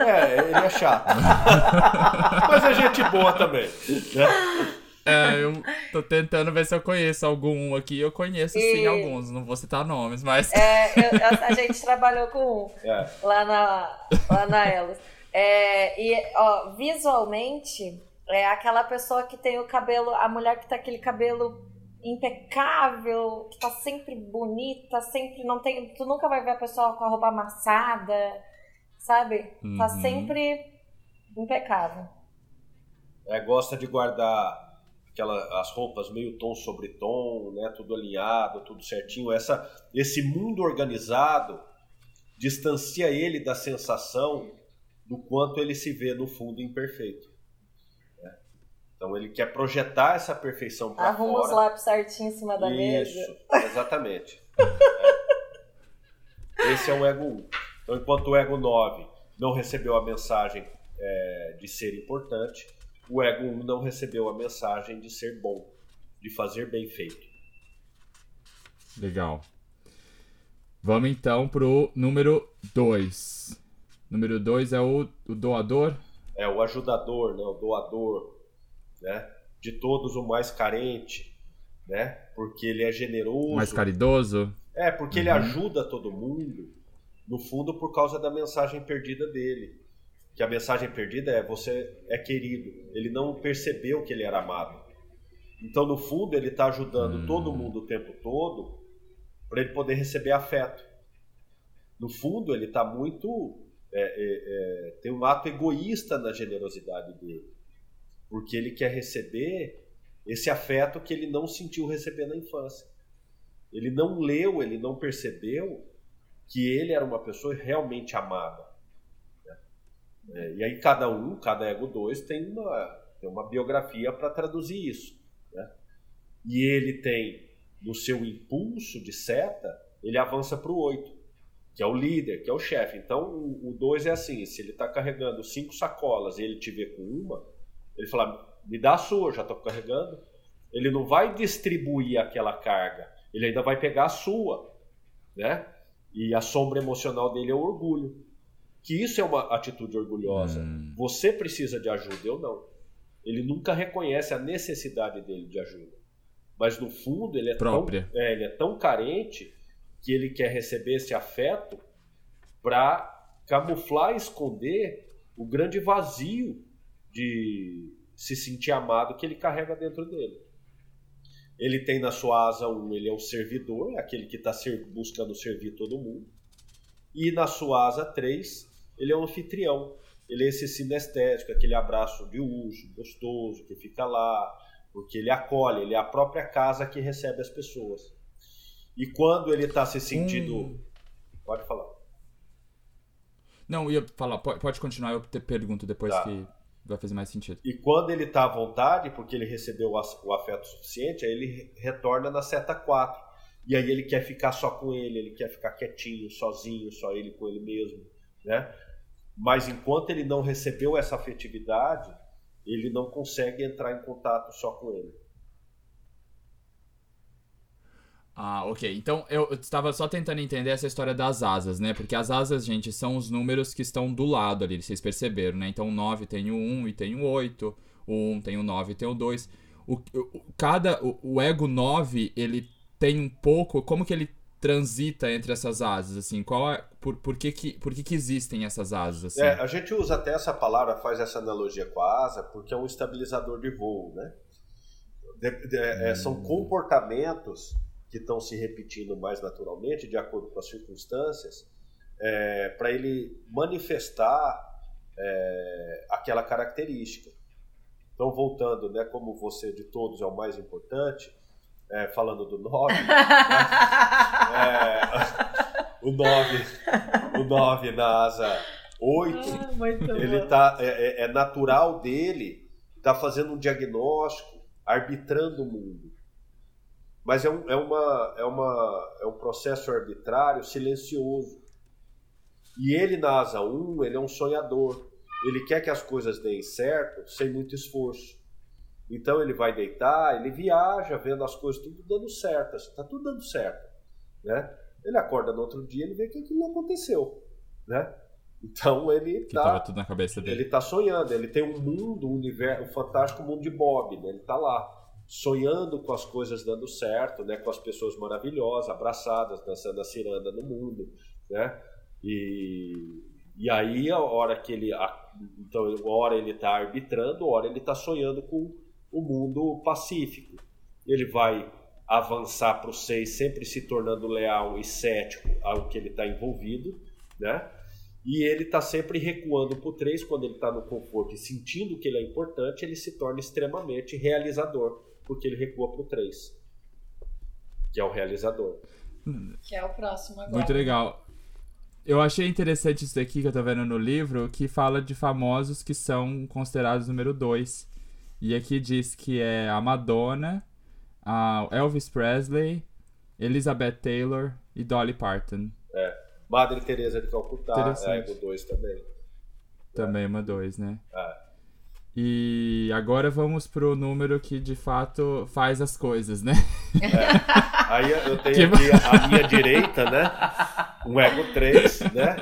[SPEAKER 3] É, ele é chato. Mas é gente boa também. Né?
[SPEAKER 1] É, eu tô tentando ver se eu conheço algum aqui. Eu conheço e... sim alguns, não vou citar nomes, mas.
[SPEAKER 2] É, eu, a gente trabalhou com um é. lá na, lá na Elos. É, e, ó, visualmente, é aquela pessoa que tem o cabelo, a mulher que tem aquele cabelo impecável, que tá sempre bonita, sempre não tem. Tu nunca vai ver a pessoa com a roupa amassada, sabe? Tá uhum. Tá sempre impecável.
[SPEAKER 3] É, gosta de guardar aquela, as roupas meio tom sobre tom, né, tudo alinhado, tudo certinho. Essa, esse mundo organizado distancia ele da sensação do quanto ele se vê no fundo imperfeito. Né? Então ele quer projetar essa perfeição para fora.
[SPEAKER 2] Arruma os lápis certinho em cima da
[SPEAKER 3] Isso,
[SPEAKER 2] mesa.
[SPEAKER 3] Isso, exatamente. é. Esse é o ego 1. Então, enquanto o ego 9 não recebeu a mensagem é, de ser importante, o ego 1 não recebeu a mensagem de ser bom, de fazer bem feito.
[SPEAKER 1] Legal. Vamos então pro número 2. Número 2 é o, o, doador?
[SPEAKER 3] É o ajudador, né? o doador, né? De todos o mais carente, né? Porque ele é generoso.
[SPEAKER 1] Mais caridoso?
[SPEAKER 3] É, porque uhum. ele ajuda todo mundo, no fundo, por causa da mensagem perdida dele que a mensagem perdida é você é querido. Ele não percebeu que ele era amado. Então, no fundo, ele está ajudando hum. todo mundo o tempo todo para ele poder receber afeto. No fundo, ele está muito. É, é, é, tem um ato egoísta na generosidade dele. Porque ele quer receber esse afeto que ele não sentiu receber na infância. Ele não leu, ele não percebeu que ele era uma pessoa realmente amada. É, e aí cada um, cada ego 2 tem uma, tem uma biografia para traduzir isso. Né? E ele tem, no seu impulso de seta, ele avança para o 8, que é o líder, que é o chefe. Então o 2 é assim: se ele está carregando cinco sacolas e ele te vê com uma, ele fala, me dá a sua, já estou carregando. Ele não vai distribuir aquela carga, ele ainda vai pegar a sua. Né? E a sombra emocional dele é o orgulho que isso é uma atitude orgulhosa. Hum. Você precisa de ajuda, eu não. Ele nunca reconhece a necessidade dele de ajuda. Mas no fundo ele é,
[SPEAKER 1] Própria.
[SPEAKER 3] tão, é, ele é tão carente que ele quer receber esse afeto para camuflar esconder o grande vazio de se sentir amado que ele carrega dentro dele. Ele tem na sua asa um, ele é um servidor, é aquele que está buscando servir todo mundo. E na sua asa 3, ele é um anfitrião. Ele é esse sinestésico, aquele abraço de uso, gostoso, que fica lá, porque ele acolhe, ele é a própria casa que recebe as pessoas. E quando ele está se sentindo. Hum. Pode falar.
[SPEAKER 1] Não, ia falar, pode continuar, eu te pergunto depois tá. que vai fazer mais sentido.
[SPEAKER 3] E quando ele está à vontade, porque ele recebeu o afeto suficiente, aí ele retorna na seta 4. E aí ele quer ficar só com ele, ele quer ficar quietinho, sozinho, só ele com ele mesmo, né? Mas enquanto ele não recebeu essa afetividade, ele não consegue entrar em contato só com ele.
[SPEAKER 1] Ah, ok. Então eu estava só tentando entender essa história das asas, né? Porque as asas, gente, são os números que estão do lado ali, vocês perceberam, né? Então o 9 tem o 1 e tem o 8, o 1 tem o 9 e tem o 2. O, o, cada, o, o ego 9, ele tem um pouco. Como que ele transita entre essas asas, assim? Qual é, por, por, que, que, por que, que existem essas asas? Assim?
[SPEAKER 3] É, a gente usa até essa palavra, faz essa analogia com a asa, porque é um estabilizador de voo, né? De, de, é, são hum. comportamentos que estão se repetindo mais naturalmente, de acordo com as circunstâncias, é, para ele manifestar é, aquela característica. Então, voltando, né, como você de todos é o mais importante, é, falando do 9, né, é, o 9, o 9 na asa 8, ah, ele tá, é, é, é natural dele estar tá fazendo um diagnóstico, arbitrando o mundo. Mas é um, é, uma, é, uma, é um processo arbitrário silencioso. E ele, na asa 1, ele é um sonhador. Ele quer que as coisas deem certo sem muito esforço. Então ele vai deitar, ele viaja vendo as coisas tudo dando certo, está tudo dando certo, né? Ele acorda no outro dia, ele vê que aquilo não aconteceu, né? Então ele
[SPEAKER 1] que tá tudo na cabeça dele.
[SPEAKER 3] Ele tá sonhando, ele tem um mundo, um universo, um fantástico mundo de Bob, né? Ele tá lá sonhando com as coisas dando certo, né? Com as pessoas maravilhosas, abraçadas, dançando a ciranda no mundo, né? E, e aí a hora que ele então a hora ele está arbitrando, a hora ele está sonhando com o mundo pacífico. Ele vai avançar para o 6, sempre se tornando leal e cético ao que ele está envolvido, né? E ele está sempre recuando para o 3 quando ele está no conforto e sentindo que ele é importante, ele se torna extremamente realizador porque ele recua pro 3. Que é o realizador.
[SPEAKER 2] Que é o próximo agora.
[SPEAKER 1] Muito legal. Eu achei interessante isso daqui que eu tô vendo no livro, que fala de famosos que são considerados número 2. E aqui diz que é a Madonna, a Elvis Presley, Elizabeth Taylor e Dolly Parton.
[SPEAKER 3] É. Madre Teresa de Calcutá, é, o 2 também.
[SPEAKER 1] Também é. uma 2, né? É. E agora vamos pro número que de fato faz as coisas, né?
[SPEAKER 3] É. Aí eu tenho que... aqui a minha direita, né? Um Ego 3, né?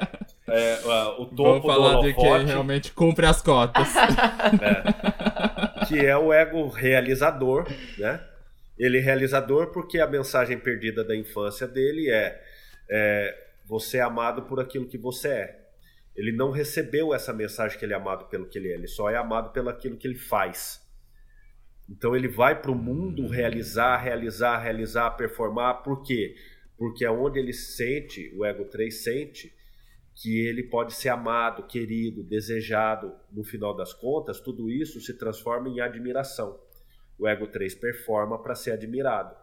[SPEAKER 3] É, o topo Vou
[SPEAKER 1] falar
[SPEAKER 3] do
[SPEAKER 1] de quem realmente cumpre as cotas.
[SPEAKER 3] É. Que é o ego realizador, né? Ele é realizador porque a mensagem perdida da infância dele é, é você é amado por aquilo que você é. Ele não recebeu essa mensagem que ele é amado pelo que ele é, ele só é amado pelo aquilo que ele faz. Então ele vai para o mundo realizar, realizar, realizar, performar. Por quê? Porque é onde ele sente, o ego 3 sente, que ele pode ser amado, querido, desejado. No final das contas, tudo isso se transforma em admiração. O ego 3 performa para ser admirado,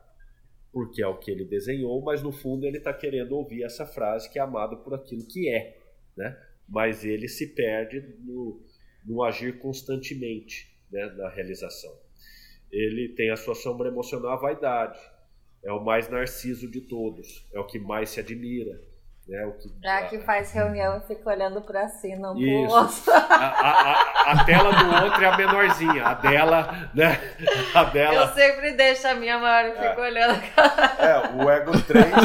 [SPEAKER 3] porque é o que ele desenhou, mas no fundo ele está querendo ouvir essa frase que é amado por aquilo que é. Né? Mas ele se perde no, no agir constantemente né, na realização. Ele tem a sua sombra emocional, a vaidade. É o mais narciso de todos, é o que mais se admira. Né, o que,
[SPEAKER 2] Já que faz reunião e fica olhando para si, não para o outro.
[SPEAKER 3] A, a, a, a, tela do outro é a menorzinha, a dela, né? A dela.
[SPEAKER 2] Eu sempre deixo a minha maior e fico é. olhando.
[SPEAKER 3] É, o Ego 3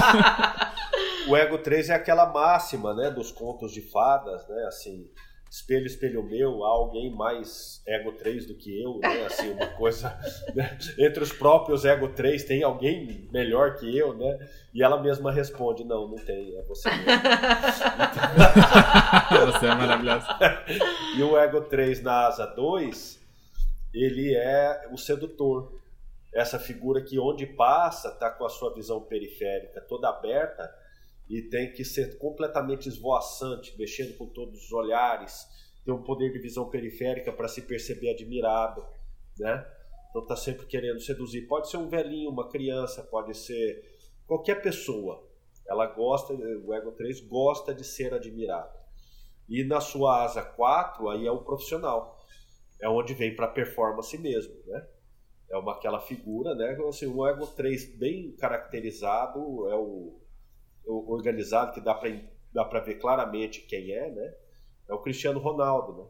[SPEAKER 3] o ego 3 é aquela máxima, né, dos contos de fadas, né, assim, espelho, espelho meu, há alguém mais ego 3 do que eu, né? Assim, uma coisa. Né? Entre os próprios ego 3, tem alguém melhor que eu, né? E ela mesma responde: Não, não tem, é você mesmo.
[SPEAKER 1] você é maravilhosa.
[SPEAKER 3] e o ego 3 na asa 2, ele é o sedutor. Essa figura que onde passa, está com a sua visão periférica toda aberta e tem que ser completamente esvoaçante, mexendo com todos os olhares, ter um poder de visão periférica para se perceber admirado, né? Então tá sempre querendo seduzir. Pode ser um velhinho, uma criança, pode ser qualquer pessoa. Ela gosta, o ego 3 gosta de ser admirado. E na sua asa 4, aí é o profissional. É onde vem para performance mesmo, né? É uma aquela figura, né? Assim, o ego 3 bem caracterizado é o organizado que dá para dá para ver claramente quem é, né? É o Cristiano Ronaldo, né?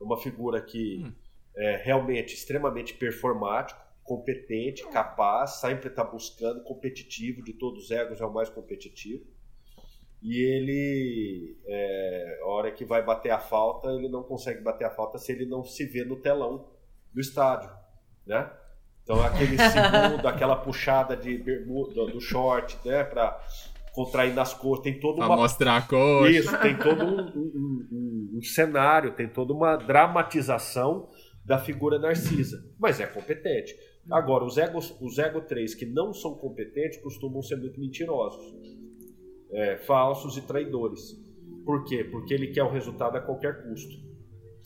[SPEAKER 3] Uma figura que hum. é realmente extremamente performático, competente, capaz, sempre está buscando, competitivo, de todos os egos é o mais competitivo. E ele, é, a hora que vai bater a falta, ele não consegue bater a falta se ele não se vê no telão do estádio, né? Então aquele segundo, aquela puxada de bermuda, do short, né, para contraindo as cores, tem todo
[SPEAKER 1] pra uma. mostrar a cor.
[SPEAKER 3] Isso, tem todo um, um, um, um, cenário, tem toda uma dramatização da figura narcisa. Mas é competente. Agora, os egos, os ego 3 que não são competentes costumam ser muito mentirosos, é, falsos e traidores. Por quê? Porque ele quer o resultado a qualquer custo.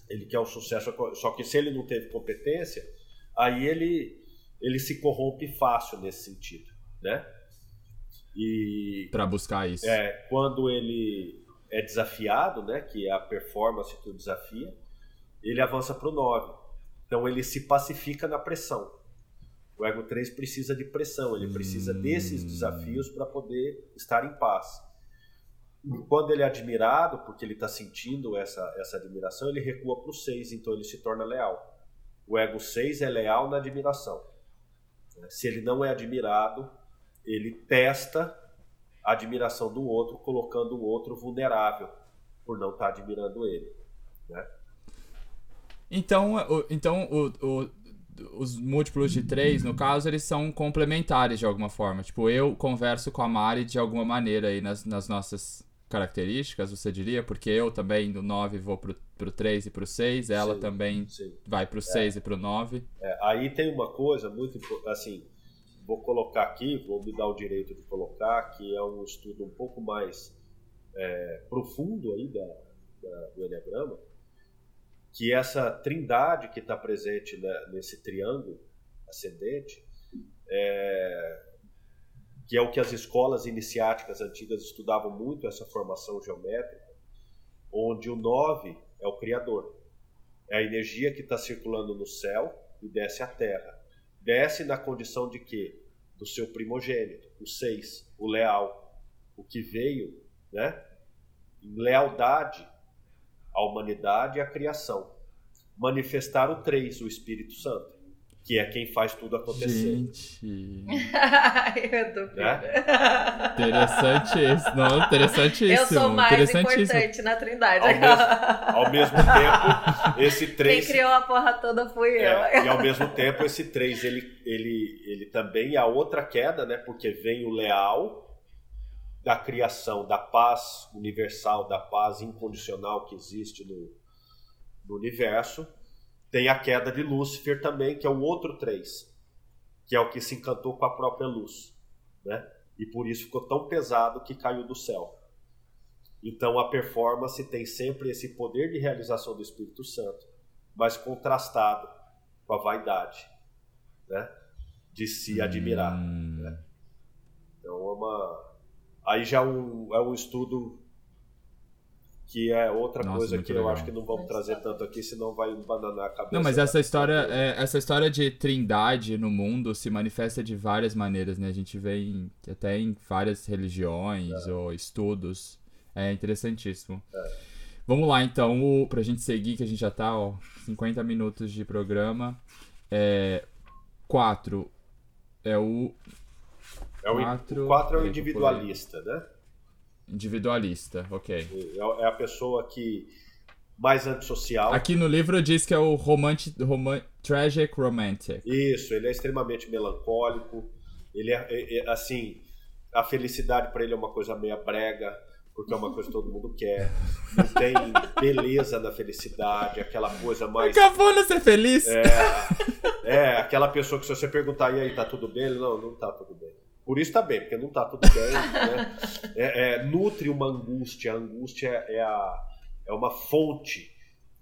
[SPEAKER 3] Ele quer o sucesso, só que se ele não teve competência, aí ele, ele se corrompe fácil nesse sentido, né?
[SPEAKER 1] E para buscar isso.
[SPEAKER 3] É, quando ele é desafiado, né, que é a performance que o desafia, ele avança para o 9. Então ele se pacifica na pressão. O ego 3 precisa de pressão, ele precisa hum. desses desafios para poder estar em paz. E quando ele é admirado, porque ele está sentindo essa, essa admiração, ele recua para o 6, então ele se torna leal. O ego 6 é leal na admiração. Se ele não é admirado, ele testa a admiração do outro, colocando o outro vulnerável por não estar tá admirando ele. Né?
[SPEAKER 1] Então, então o, o, os múltiplos de três, no caso, eles são complementares de alguma forma. Tipo, eu converso com a Mari de alguma maneira aí nas, nas nossas características, você diria? Porque eu também do 9 vou pro, pro 3 e pro 6, ela sim, também sim. vai pro 6 é. e pro 9.
[SPEAKER 3] É, aí tem uma coisa muito assim, vou colocar aqui, vou me dar o direito de colocar, que é um estudo um pouco mais é, profundo aí da, da, do Enneagrama, que essa trindade que está presente né, nesse triângulo ascendente, é, que é o que as escolas iniciáticas antigas estudavam muito, essa formação geométrica, onde o 9 é o Criador. É a energia que está circulando no céu e desce à Terra desce na condição de quê? Do seu primogênito, o seis, o leal, o que veio, né? Em lealdade à humanidade e à criação. Manifestar o três, o Espírito Santo que é quem faz tudo acontecer.
[SPEAKER 1] Gente.
[SPEAKER 2] eu tô né?
[SPEAKER 1] Interessante isso. Não, interessantíssimo. Eu
[SPEAKER 2] sou mais importante na Trindade.
[SPEAKER 3] Ao mesmo, ao mesmo tempo, esse três.
[SPEAKER 2] Quem criou a porra toda fui
[SPEAKER 3] é, eu. E ao mesmo tempo, esse três ele, ele, ele também, a outra queda, né? Porque vem o leal da criação, da paz universal, da paz incondicional que existe no, no universo tem a queda de Lúcifer também, que é o outro três, que é o que se encantou com a própria luz, né? E por isso ficou tão pesado que caiu do céu. Então a performance tem sempre esse poder de realização do Espírito Santo, mas contrastado com a vaidade, né? De se admirar. Hum. Né? Então é uma. Aí já é um, é um estudo que é outra Nossa, coisa que legal. eu acho que não vamos trazer tanto aqui, senão vai bananar a cabeça.
[SPEAKER 1] Não, mas essa história, é, essa história de trindade no mundo se manifesta de várias maneiras, né? A gente vê em, até em várias religiões é. ou estudos. É interessantíssimo. É. Vamos lá, então, o, pra gente seguir, que a gente já tá, ó, 50 minutos de programa. É, 4 é o...
[SPEAKER 3] É o, quatro, o 4 é o individualista, né?
[SPEAKER 1] Individualista, ok.
[SPEAKER 3] É, é a pessoa que mais antissocial.
[SPEAKER 1] Aqui no livro diz que é o romantic, roman, tragic romantic.
[SPEAKER 3] Isso, ele é extremamente melancólico. Ele é, é, é assim, a felicidade para ele é uma coisa meia brega, porque é uma coisa que todo mundo quer. Não tem beleza na felicidade, aquela coisa mais.
[SPEAKER 1] Acabou ser feliz?
[SPEAKER 3] É, é, aquela pessoa que se você perguntar, e aí, tá tudo bem? Ele, não, não tá tudo bem. Por isso tá bem, porque não tá tudo bem. Né? É, é, nutre uma angústia. A angústia é, a, é uma fonte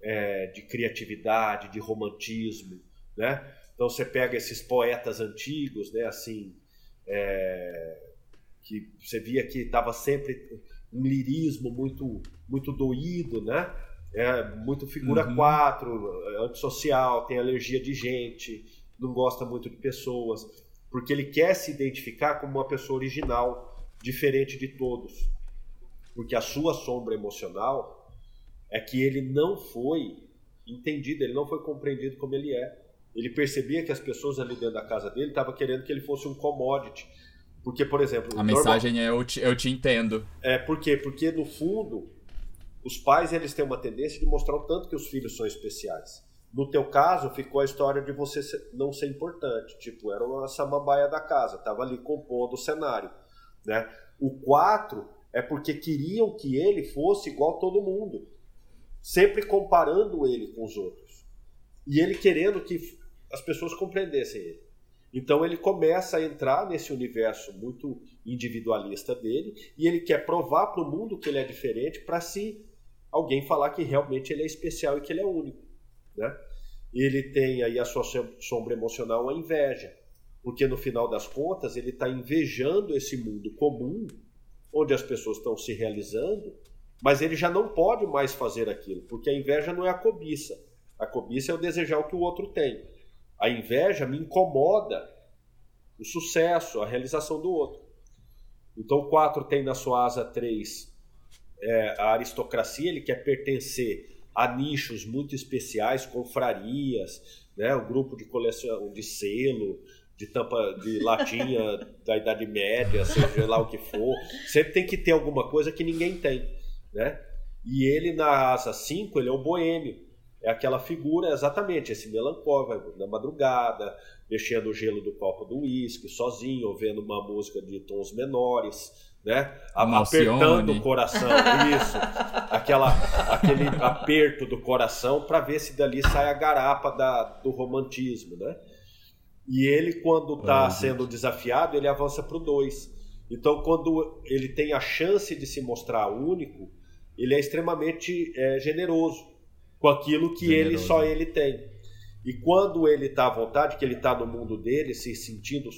[SPEAKER 3] é, de criatividade, de romantismo, né? Então você pega esses poetas antigos, né? Assim, é, que você via que estava sempre um lirismo muito, muito doído, né? É, muito figura 4, uhum. antissocial, tem alergia de gente, não gosta muito de pessoas, porque ele quer se identificar como uma pessoa original, diferente de todos. Porque a sua sombra emocional é que ele não foi entendido, ele não foi compreendido como ele é. Ele percebia que as pessoas ali dentro da casa dele estavam querendo que ele fosse um commodity, porque, por exemplo.
[SPEAKER 1] A normal... mensagem é eu te, eu te entendo.
[SPEAKER 3] É, por quê? Porque, no fundo, os pais eles têm uma tendência de mostrar o tanto que os filhos são especiais. No teu caso, ficou a história de você não ser importante. Tipo, era uma samambaia da casa, tava ali compondo o cenário. Né? O 4 é porque queriam que ele fosse igual todo mundo. Sempre comparando ele com os outros. E ele querendo que as pessoas compreendessem ele. Então ele começa a entrar nesse universo muito individualista dele e ele quer provar para o mundo que ele é diferente para se alguém falar que realmente ele é especial e que ele é único, né? Ele tem aí a sua sombra emocional a inveja, porque no final das contas ele está invejando esse mundo comum onde as pessoas estão se realizando, mas ele já não pode mais fazer aquilo, porque a inveja não é a cobiça. A cobiça é o desejar o que o outro tem. A inveja me incomoda o sucesso, a realização do outro. Então o 4 tem na sua asa 3 é, a aristocracia, ele quer pertencer a nichos muito especiais, confrarias, né, o grupo de coleção de selo, de tampa de latinha da Idade Média, seja lá o que for. Sempre tem que ter alguma coisa que ninguém tem. Né? E ele na asa 5, ele é um boêmio é aquela figura, exatamente, esse melancólico, na madrugada, mexendo o gelo do copo do uísque, sozinho, ouvindo uma música de tons menores, né? Apertando o coração, isso. Aquela, aquele aperto do coração para ver se dali sai a garapa da, do romantismo, né? E ele, quando está sendo desafiado, ele avança para o 2. Então, quando ele tem a chance de se mostrar único, ele é extremamente é, generoso com aquilo que Generoso. ele só ele tem. E quando ele está à vontade, que ele está no mundo dele, se sentindo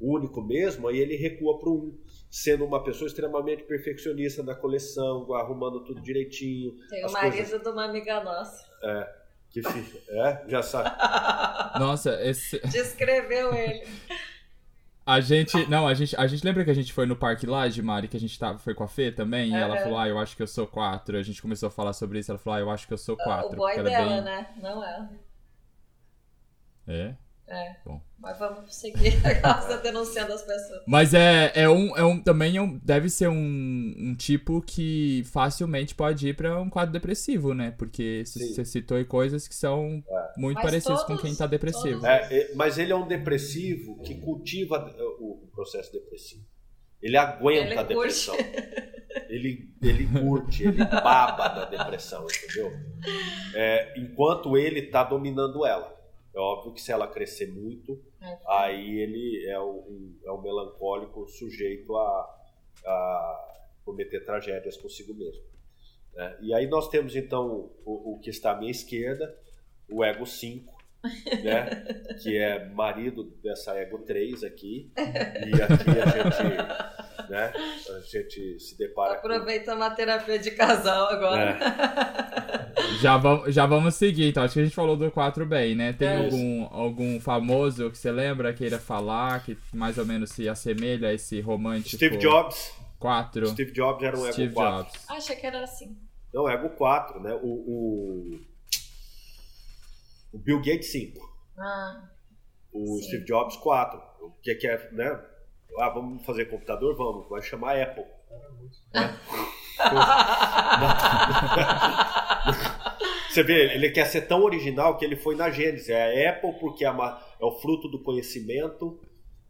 [SPEAKER 3] único mesmo, aí ele recua para um, sendo uma pessoa extremamente perfeccionista na coleção, arrumando tudo direitinho.
[SPEAKER 2] Tem o marido coisas... de uma amiga nossa.
[SPEAKER 3] É, que é, já sabe.
[SPEAKER 1] Nossa, esse.
[SPEAKER 2] Descreveu ele.
[SPEAKER 1] A gente. Não, a gente, a gente lembra que a gente foi no Parque Laje, Mari, que a gente tava, foi com a Fê também, e ela falou, ah, eu acho que eu sou quatro. A gente começou a falar sobre isso, ela falou, ah, eu acho que eu sou quatro.
[SPEAKER 2] O boy dela, bem... né? Não ela.
[SPEAKER 1] É?
[SPEAKER 2] É. Bom. Mas vamos seguir. Ela está denunciando as pessoas.
[SPEAKER 1] Mas é, é um. É um também é um, deve ser um, um tipo que facilmente pode ir para um quadro depressivo, né? Porque você citou aí coisas que são é. muito mas parecidas todos, com quem está depressivo.
[SPEAKER 3] É, é, mas ele é um depressivo que cultiva o, processo depressivo. Ele aguenta ele a depressão. Ele, ele curte, ele baba da depressão, entendeu? É, enquanto ele está dominando ela. É óbvio que se ela crescer muito, é. aí ele é o, é o melancólico sujeito a, a cometer tragédias consigo mesmo. Né? E aí nós temos então o, o, que está à minha esquerda, o ego 5, né? que é marido dessa ego 3 aqui. E aqui a gente, né? a gente se depara.
[SPEAKER 2] Aproveita com... uma terapia de casal agora.
[SPEAKER 1] É. Já, vamos, já vamos seguir, então. Acho que a gente falou do 4 bem, né? Tem é algum, algum famoso que você lembra queira falar, que mais ou menos se assemelha a esse romântico?
[SPEAKER 3] Steve Jobs.
[SPEAKER 1] 4.
[SPEAKER 3] Steve Jobs era um Steve ego 4. Jobs.
[SPEAKER 2] Achei que era assim.
[SPEAKER 3] Não, ego 4, né? O, o, o Bill Gates 5.
[SPEAKER 2] Ah.
[SPEAKER 3] O sim. Steve Jobs 4. O que é que é, né? Ah, vamos fazer computador? Vamos. Vai chamar Apple. Né? Você vê, ele quer ser tão original que ele foi na Gênesis. É a Apple porque é, uma, é o fruto do conhecimento.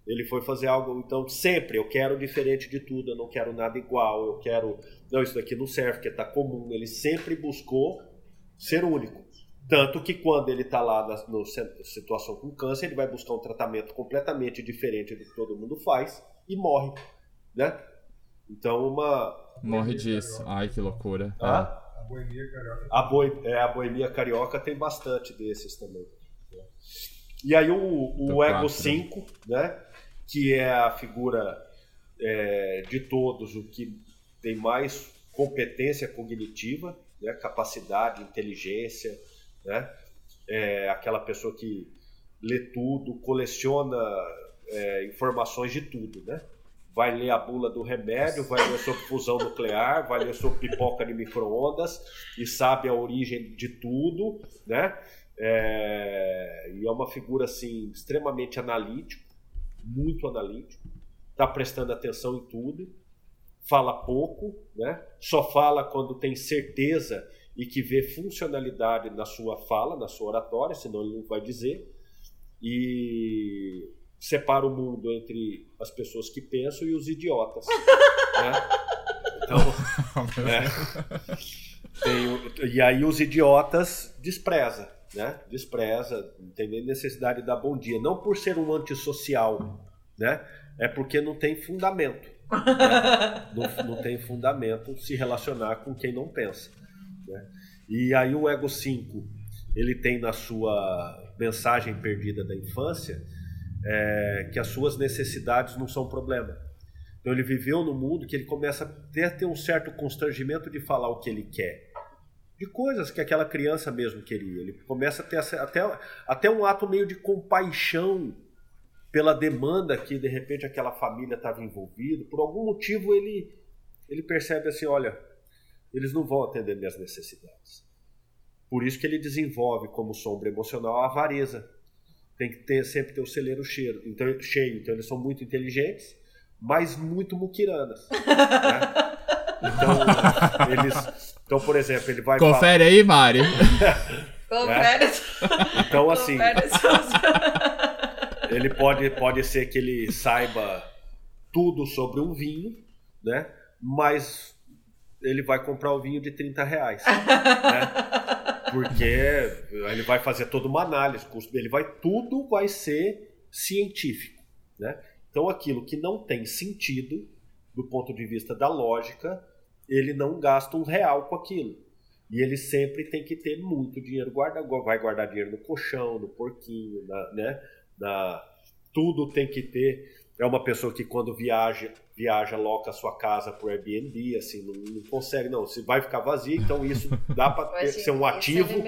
[SPEAKER 3] Ele foi fazer algo, então sempre eu quero diferente de tudo, eu não quero nada igual, eu quero. Não, isso daqui não serve, porque tá comum. Ele sempre buscou ser único. Tanto que quando ele está lá na no, situação com câncer, ele vai buscar um tratamento completamente diferente do que todo mundo faz e morre, né? Então uma
[SPEAKER 1] morre disso. Ai que loucura.
[SPEAKER 3] Ah? A boemia carioca. A, boi, é, a boemia carioca tem bastante desses também. E aí o, o Ego 5, né? Que é a figura é, de todos o que tem mais competência cognitiva, né? capacidade, inteligência, né? É aquela pessoa que lê tudo, coleciona é, informações de tudo, né? Vai ler a bula do remédio, vai ler sobre fusão nuclear, vai ler sobre pipoca de micro-ondas e sabe a origem de tudo, né? É, e é uma figura assim extremamente analítico, muito analítico, está prestando atenção em tudo, fala pouco, né? Só fala quando tem certeza e que vê funcionalidade na sua fala, na sua oratória, senão ele não vai dizer. E separa o mundo entre as pessoas que pensam e os idiotas. né? Então, é, tem, e aí os idiotas despreza, né? Despreza, não tem nem necessidade de dar bom dia. Não por ser um antissocial, né? É porque não tem fundamento. Né? Não, não tem fundamento se relacionar com quem não pensa. Né? E aí o Ego 5, ele tem na sua mensagem perdida da infância é, que as suas necessidades não são problema. Então ele viveu no mundo que ele começa a ter um certo constrangimento de falar o que ele quer. De coisas que aquela criança mesmo queria. Ele começa a ter até, até um ato meio de compaixão pela demanda que de repente aquela família estava envolvida. Por algum motivo ele, ele percebe assim: olha, eles não vão atender minhas necessidades. Por isso que ele desenvolve como sombra emocional a avareza. Tem que ter, sempre ter o celeiro cheio. Então, cheio. Então eles são muito inteligentes, mas muito muquiranas. né? Então, eles. Então, por exemplo, ele vai.
[SPEAKER 1] Confere falar... aí, Mari.
[SPEAKER 2] Confere. É?
[SPEAKER 3] Então, assim. ele pode, pode ser que ele saiba tudo sobre um vinho, né? Mas ele vai comprar o vinho de 30 reais. né? Porque ele vai fazer toda uma análise, ele vai tudo vai ser científico, né? Então aquilo que não tem sentido do ponto de vista da lógica, ele não gasta um real com aquilo. E ele sempre tem que ter muito dinheiro guardado, vai guardar dinheiro no colchão, no porquinho, na, né? Na, tudo tem que ter é uma pessoa que quando viaja, viaja loca a sua casa por Airbnb, assim, não, não consegue, não. Se vai ficar vazia, então isso dá para ser um ativo,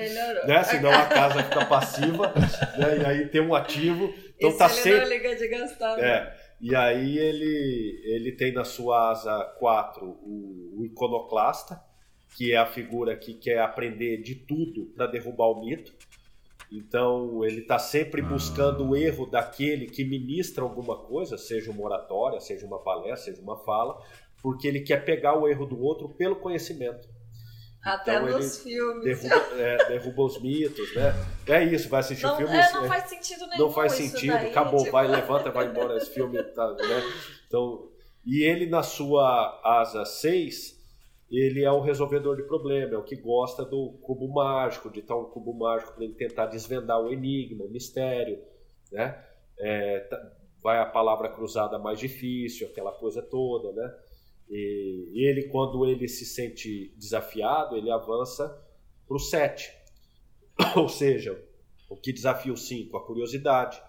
[SPEAKER 3] né? Senão a casa fica passiva, né? E aí tem um ativo, então isso tá sempre.
[SPEAKER 2] liga de gastar.
[SPEAKER 3] É. Né? E aí ele ele tem na sua asa 4 o, o iconoclasta, que é a figura que quer aprender de tudo para derrubar o mito. Então, ele está sempre buscando o erro daquele que ministra alguma coisa, seja uma oratória, seja uma palestra, seja uma fala, porque ele quer pegar o erro do outro pelo conhecimento.
[SPEAKER 2] Até então, nos filmes.
[SPEAKER 3] Derruba, é, derruba, os mitos, né? É isso, vai assistir
[SPEAKER 2] não,
[SPEAKER 3] o filme.
[SPEAKER 2] É, não faz sentido nenhum.
[SPEAKER 3] Não faz sentido, daí, acabou, tipo... vai, levanta, vai embora esse filme. Tá, né? Então, e ele, na sua asa 6, ele é o resolvedor de problema, é o que gosta do cubo mágico, de tal um cubo mágico para ele tentar desvendar o enigma, o mistério, né? É, tá, vai a palavra cruzada mais difícil, aquela coisa toda, né? E ele, quando ele se sente desafiado, ele avança para o 7. Ou seja, o que desafia o 5? A curiosidade,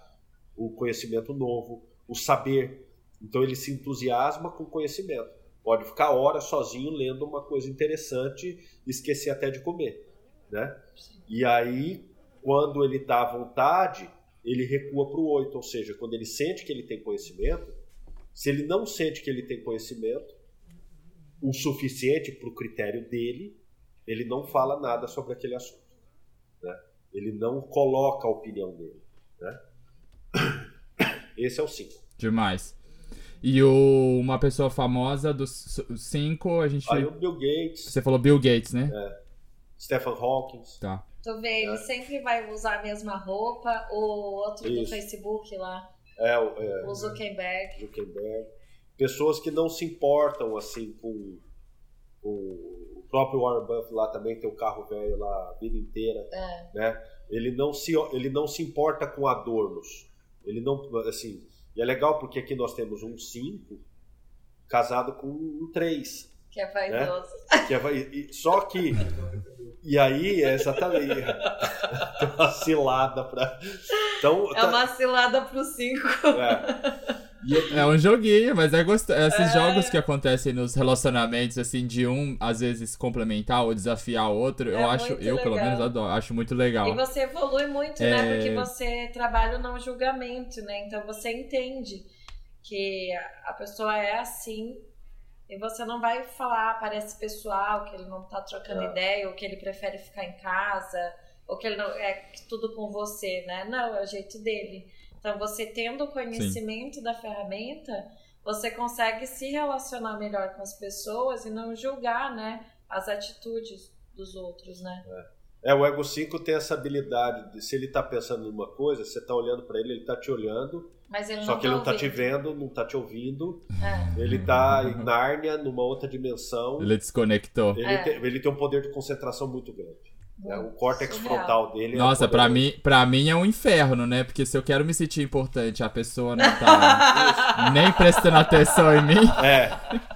[SPEAKER 3] o conhecimento novo, o saber. Então ele se entusiasma com o conhecimento. Pode ficar horas sozinho lendo uma coisa interessante e esquecer até de comer, né? E aí, quando ele à vontade, ele recua para o 8, ou seja, quando ele sente que ele tem conhecimento, se ele não sente que ele tem conhecimento o suficiente para o critério dele, ele não fala nada sobre aquele assunto. Né? Ele não coloca a opinião dele. Né? Esse é o 5.
[SPEAKER 1] Demais. E o, uma pessoa famosa dos cinco, a gente.
[SPEAKER 3] Aí o Bill Gates.
[SPEAKER 1] Você falou Bill Gates, né?
[SPEAKER 3] É. Stephen Hawking.
[SPEAKER 1] Tá.
[SPEAKER 2] Tu vê, ele
[SPEAKER 3] É.
[SPEAKER 2] sempre vai usar a mesma roupa, o outro do
[SPEAKER 3] Isso.
[SPEAKER 2] Facebook lá,
[SPEAKER 3] É, o- é,
[SPEAKER 2] o Zuckerberg.
[SPEAKER 3] Zuckerberg. Pessoas que não se importam assim com, com o próprio Warren Buffett lá também tem o carro velho lá a vida inteira,
[SPEAKER 2] É.
[SPEAKER 3] né? Ele não se ele não se importa com adornos. Ele não assim, e é legal porque aqui nós temos um 5 casado com um 3,
[SPEAKER 2] Que é vaidoso.
[SPEAKER 3] que é, e- só que e aí é exatamente tem uma cilada para então
[SPEAKER 2] É uma cilada pro cinco.
[SPEAKER 3] é.
[SPEAKER 1] É um joguinho, mas é gostoso. Esses jogos que acontecem nos relacionamentos, assim, de um, às vezes, complementar ou desafiar o outro,
[SPEAKER 2] É
[SPEAKER 1] eu acho,
[SPEAKER 2] muito
[SPEAKER 1] eu pelo
[SPEAKER 2] legal.
[SPEAKER 1] menos adoro, acho muito legal.
[SPEAKER 2] E você evolui muito, né?
[SPEAKER 1] É.
[SPEAKER 2] Porque você trabalha o não julgamento, né? Então você entende que a- a pessoa é assim e você não vai falar, parece pessoal, que ele não tá trocando
[SPEAKER 3] É.
[SPEAKER 2] ideia, ou que ele prefere ficar em casa, ou que ele não é tudo com você, né? Não, é o jeito dele. Então você tendo o conhecimento da ferramenta, você consegue se relacionar melhor com as pessoas e não julgar, né, as atitudes dos outros, né?
[SPEAKER 3] É, o Ego 5 tem essa habilidade de se ele tá pensando numa coisa, você tá olhando para ele, ele tá te olhando,
[SPEAKER 2] Mas ele
[SPEAKER 3] só que ele não tá te vendo, não tá te ouvindo.
[SPEAKER 2] É.
[SPEAKER 3] Ele tá em Nárnia, numa outra dimensão.
[SPEAKER 1] Ele desconectou.
[SPEAKER 3] Ele,
[SPEAKER 2] É.
[SPEAKER 3] tem, ele tem um poder de concentração muito grande. Né? O córtex
[SPEAKER 2] Surreal.
[SPEAKER 3] frontal dele. é
[SPEAKER 1] Nossa, pra
[SPEAKER 3] poderoso.
[SPEAKER 1] mim, pra mim é um inferno, né? Porque se eu quero me sentir importante, a pessoa não tá nem prestando atenção em mim.
[SPEAKER 3] É.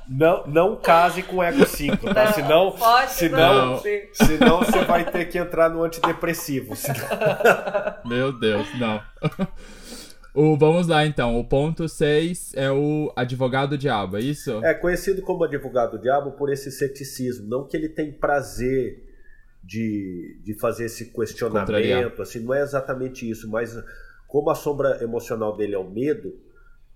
[SPEAKER 3] Não, não case com o Ego 5, tá? Senão,
[SPEAKER 2] Pode
[SPEAKER 3] senão,
[SPEAKER 2] não.
[SPEAKER 3] senão você vai ter que entrar no antidepressivo. Senão-
[SPEAKER 1] Meu Deus, não. O, vamos lá então. O ponto 6 é o advogado diabo, é isso?
[SPEAKER 3] É conhecido como advogado diabo por esse ceticismo. Não que ele tem prazer de, de fazer esse questionamento,
[SPEAKER 1] Contrariar.
[SPEAKER 3] assim, não é exatamente isso, mas como a sombra emocional dele é o medo,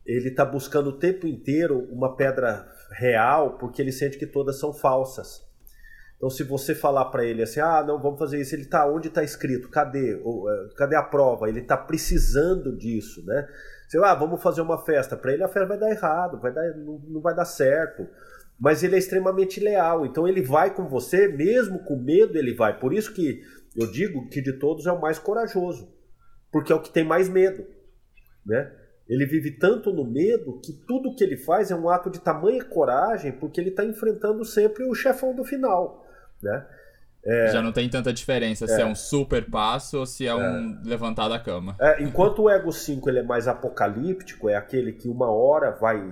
[SPEAKER 3] ele está buscando o tempo inteiro uma pedra real porque ele sente que todas são falsas. Então, se você falar para ele assim, ah, não, vamos fazer isso, ele tá onde está escrito? Cadê? Eh, cadê a prova? Ele está precisando disso, né? Você, ah, vamos fazer uma festa. Para ele a festa vai dar errado, vai dar, não, não vai dar certo. Mas ele é extremamente leal, então ele vai com você, mesmo com medo, ele vai. Por isso que eu digo que de todos é o mais corajoso, porque é o que tem mais medo, né? Ele vive tanto no medo que tudo que ele faz é um ato de tamanha coragem, porque ele está enfrentando sempre o chefão do final, né?
[SPEAKER 1] Já não tem tanta diferença se é um super passo ou se é, um levantar da cama.
[SPEAKER 3] É, enquanto o Ego 5 ele é mais apocalíptico, é aquele que uma hora vai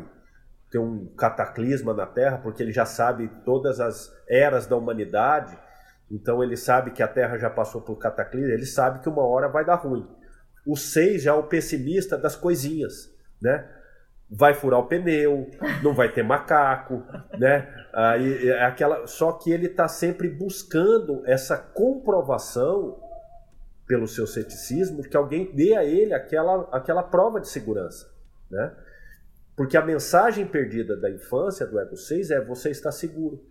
[SPEAKER 3] ter um cataclisma na Terra, porque ele já sabe todas as eras da humanidade, então ele sabe que a Terra já passou por cataclismo, ele sabe que uma hora vai dar ruim. O 6 já é o pessimista das coisinhas, né? Vai furar o pneu, não vai ter macaco, né? Aí, é aquela, só que ele está sempre buscando essa comprovação pelo seu ceticismo, que alguém dê a ele aquela, aquela prova de segurança. Né? Porque a mensagem perdida da infância do Ego 6 é você está seguro.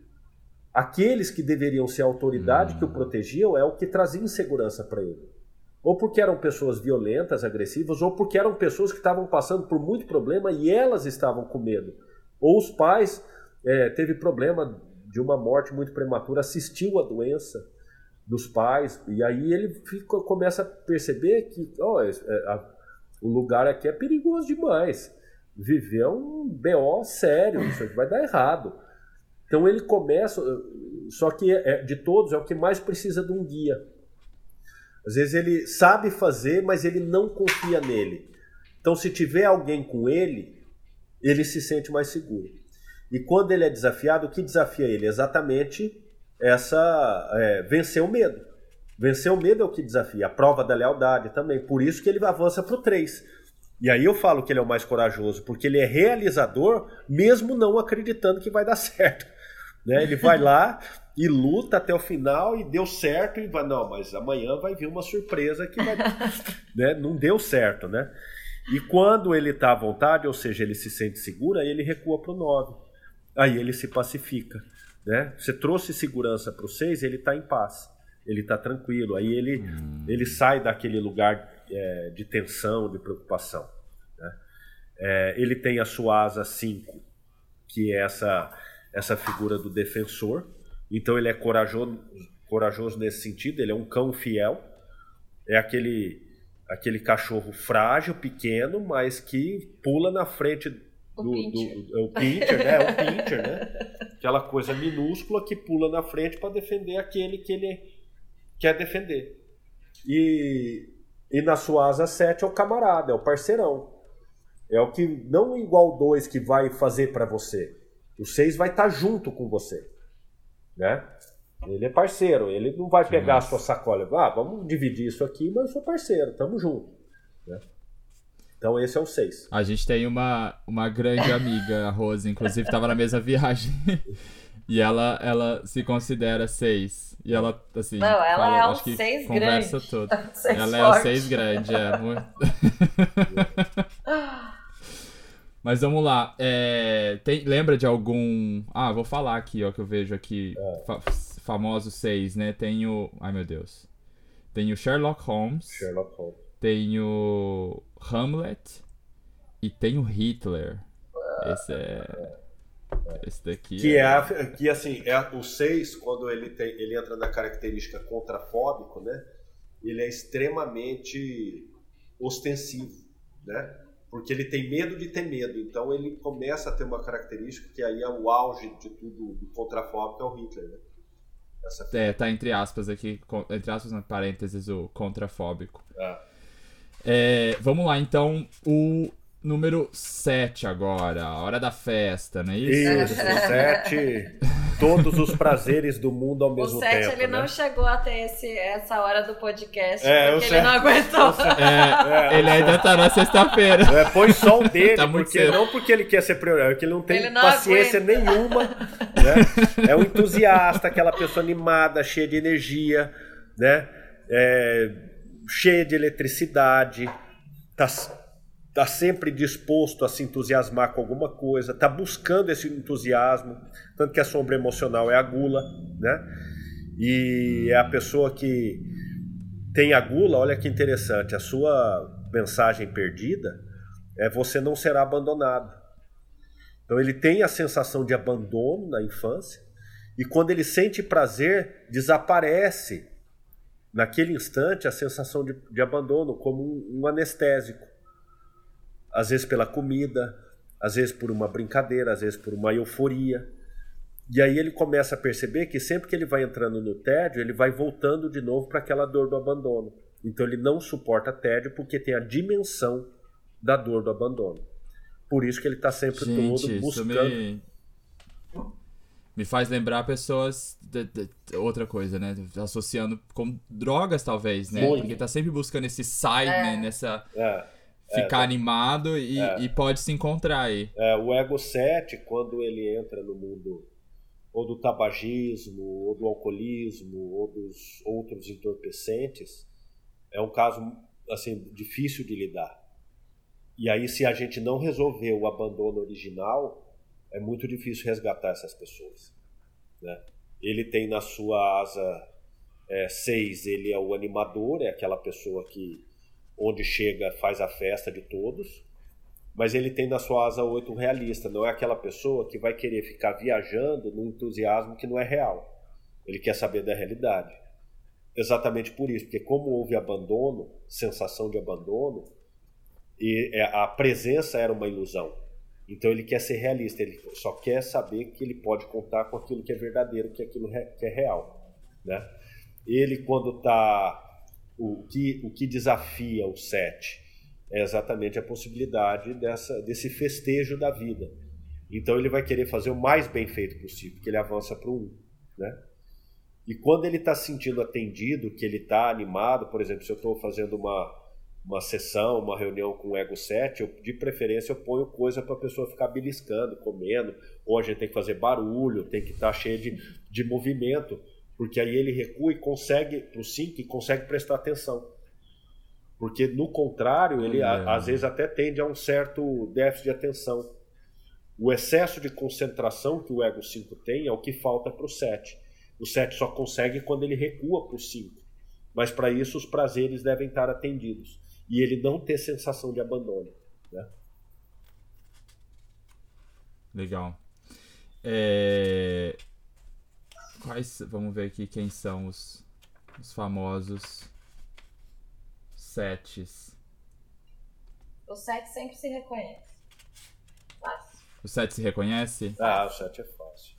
[SPEAKER 3] Aqueles que deveriam ser a autoridade que o protegiam é o que trazia insegurança para ele. Ou porque eram pessoas violentas, agressivas, ou porque eram pessoas que estavam passando por muito problema e elas estavam com medo. Ou os pais é, teve problema de uma morte muito prematura, assistiu a doença dos pais, e aí ele fica, começa a perceber que ó, é, a, o lugar aqui é perigoso demais. Viver um BO sério, isso aqui vai dar errado. Então ele começa, só que é, de todos é o que mais precisa de um guia. Às vezes ele sabe fazer, mas ele não confia nele. Então se tiver alguém com ele, ele se sente mais seguro. E quando ele é desafiado, o que desafia ele? Exatamente essa é, vencer o medo. Vencer o medo é o que desafia, a prova da lealdade também. Por isso que ele avança para o 3. E aí eu falo que ele é o mais corajoso, porque ele é realizador, mesmo não acreditando que vai dar certo. Né? Ele vai lá e luta até o final e deu certo, e vai, não, mas amanhã vai vir uma surpresa que vai. né? Não deu certo, né? E quando ele está à vontade, ou seja, ele se sente seguro, aí ele recua para o 9. Aí ele se pacifica. Né? Você trouxe segurança para o 6, ele está em paz. Ele está tranquilo. Aí ele, hum. ele sai daquele lugar é, de tensão, de preocupação. Né? É, ele tem a sua asa 5, que é essa, essa figura do defensor. Então ele é corajoso, corajoso nesse sentido, ele é um cão fiel, é aquele aquele cachorro frágil, pequeno, mas que pula na frente do, o pincher, do, o pincher né? O pincher, né? Aquela coisa minúscula que pula na frente para defender aquele que ele quer defender. E, e na sua asa 7 é o camarada, é o parceirão. É o que não igual dois que vai fazer para você. O 6 vai estar tá junto com você, né? Ele é parceiro, ele não vai pegar Nossa. a sua sacola. Ah, vamos dividir isso aqui, mas eu sou parceiro, tamo junto. Né? Então esse é o 6.
[SPEAKER 1] A gente tem uma, uma grande amiga, a Rose, inclusive estava na mesma viagem. e ela, ela se considera 6. E ela, assim.
[SPEAKER 2] Não, ela fala, é o 6 grande.
[SPEAKER 1] Conversa toda. ela forte. é o 6 grande, é. Muito... Mas vamos lá. É, tem, lembra de algum. Ah, vou falar aqui, ó, que eu vejo aqui. É. Fa famosos seis, né? Tem o. Ai meu Deus. Tem o Sherlock Holmes.
[SPEAKER 3] Sherlock Holmes.
[SPEAKER 1] Tem o Hamlet. E tem o Hitler. Esse é. Esse daqui.
[SPEAKER 3] Que é, é que assim, é o 6, quando ele, tem, ele entra na característica contrafóbico, né? Ele é extremamente ostensivo, né? porque ele tem medo de ter medo. Então ele começa a ter uma característica que aí é o auge de tudo do contrafóbico é o Hitler, né?
[SPEAKER 1] Essa... É, tá entre aspas aqui, entre aspas, na parênteses, o contrafóbico.
[SPEAKER 3] Ah.
[SPEAKER 1] É, vamos lá, então, o número 7 agora, a hora da festa, não é
[SPEAKER 3] isso? Isso, 7. todos os prazeres do mundo ao mesmo tempo. O 7
[SPEAKER 2] ele né? não chegou a ter esse, essa hora do podcast é, porque ele não aguentou.
[SPEAKER 1] É, é, ele ainda tá na sexta-feira.
[SPEAKER 3] É, põe só o dele, tá porque, não porque ele quer ser prioridade, é porque ele não tem ele não paciência aguenta. nenhuma. Né? É um entusiasta, aquela pessoa animada, cheia de energia, né? É, cheia de eletricidade, tá está sempre disposto a se entusiasmar com alguma coisa, está buscando esse entusiasmo, tanto que a sombra emocional é a gula, né? E é a pessoa que tem a gula, olha que interessante, a sua mensagem perdida é você não será abandonado. Então ele tem a sensação de abandono na infância e quando ele sente prazer, desaparece naquele instante a sensação de, de abandono como um, um anestésico às vezes pela comida, às vezes por uma brincadeira, às vezes por uma euforia. E aí ele começa a perceber que sempre que ele vai entrando no tédio, ele vai voltando de novo para aquela dor do abandono. Então ele não suporta tédio porque tem a dimensão da dor do abandono. Por isso que ele está sempre Gente, todo buscando.
[SPEAKER 1] Me... me... faz lembrar pessoas. De, de, outra coisa, né? Associando com drogas, talvez, né? Muito. Porque está sempre buscando esse side, é. né? Nessa.
[SPEAKER 3] É
[SPEAKER 1] ficar é, animado e, é. e, pode se encontrar aí.
[SPEAKER 3] É, o Ego 7, quando ele entra no mundo ou do tabagismo, ou do alcoolismo, ou dos outros entorpecentes, é um caso assim difícil de lidar. E aí, se a gente não resolver o abandono original, é muito difícil resgatar essas pessoas. Né? Ele tem na sua asa 6, é, ele é o animador, é aquela pessoa que onde chega faz a festa de todos, mas ele tem na sua asa 8 um realista, não é aquela pessoa que vai querer ficar viajando no entusiasmo que não é real. Ele quer saber da realidade. Exatamente por isso, porque como houve abandono, sensação de abandono, e é, a presença era uma ilusão. Então ele quer ser realista, ele só quer saber que ele pode contar com aquilo que é verdadeiro, que é aquilo que é real, né? Ele quando está o que, o que desafia o sete é exatamente a possibilidade dessa, desse festejo da vida. Então ele vai querer fazer o mais bem feito possível, porque ele avança para o um. Né? E quando ele está se sentindo atendido, que ele está animado, por exemplo, se eu estou fazendo uma, uma sessão, uma reunião com o Ego 7, eu, de preferência eu ponho coisa para a pessoa ficar beliscando, comendo, ou a gente tem que fazer barulho, tem que estar tá cheio de, de movimento, porque aí ele recua e consegue, para o 5, e consegue prestar atenção. Porque no contrário, ele a, às vezes até tende a um certo déficit de atenção. O excesso de concentração que o ego 5 tem é o que falta para o 7. O 7 só consegue quando ele recua para o 5. Mas para isso os prazeres devem estar atendidos. E ele não ter sensação de abandono. Né?
[SPEAKER 1] Legal. É... Quais. Vamos ver aqui quem são os, os famosos sets.
[SPEAKER 2] O sete sempre se reconhece. Fácil.
[SPEAKER 1] O set se reconhece?
[SPEAKER 3] Ah, o 7 é fácil.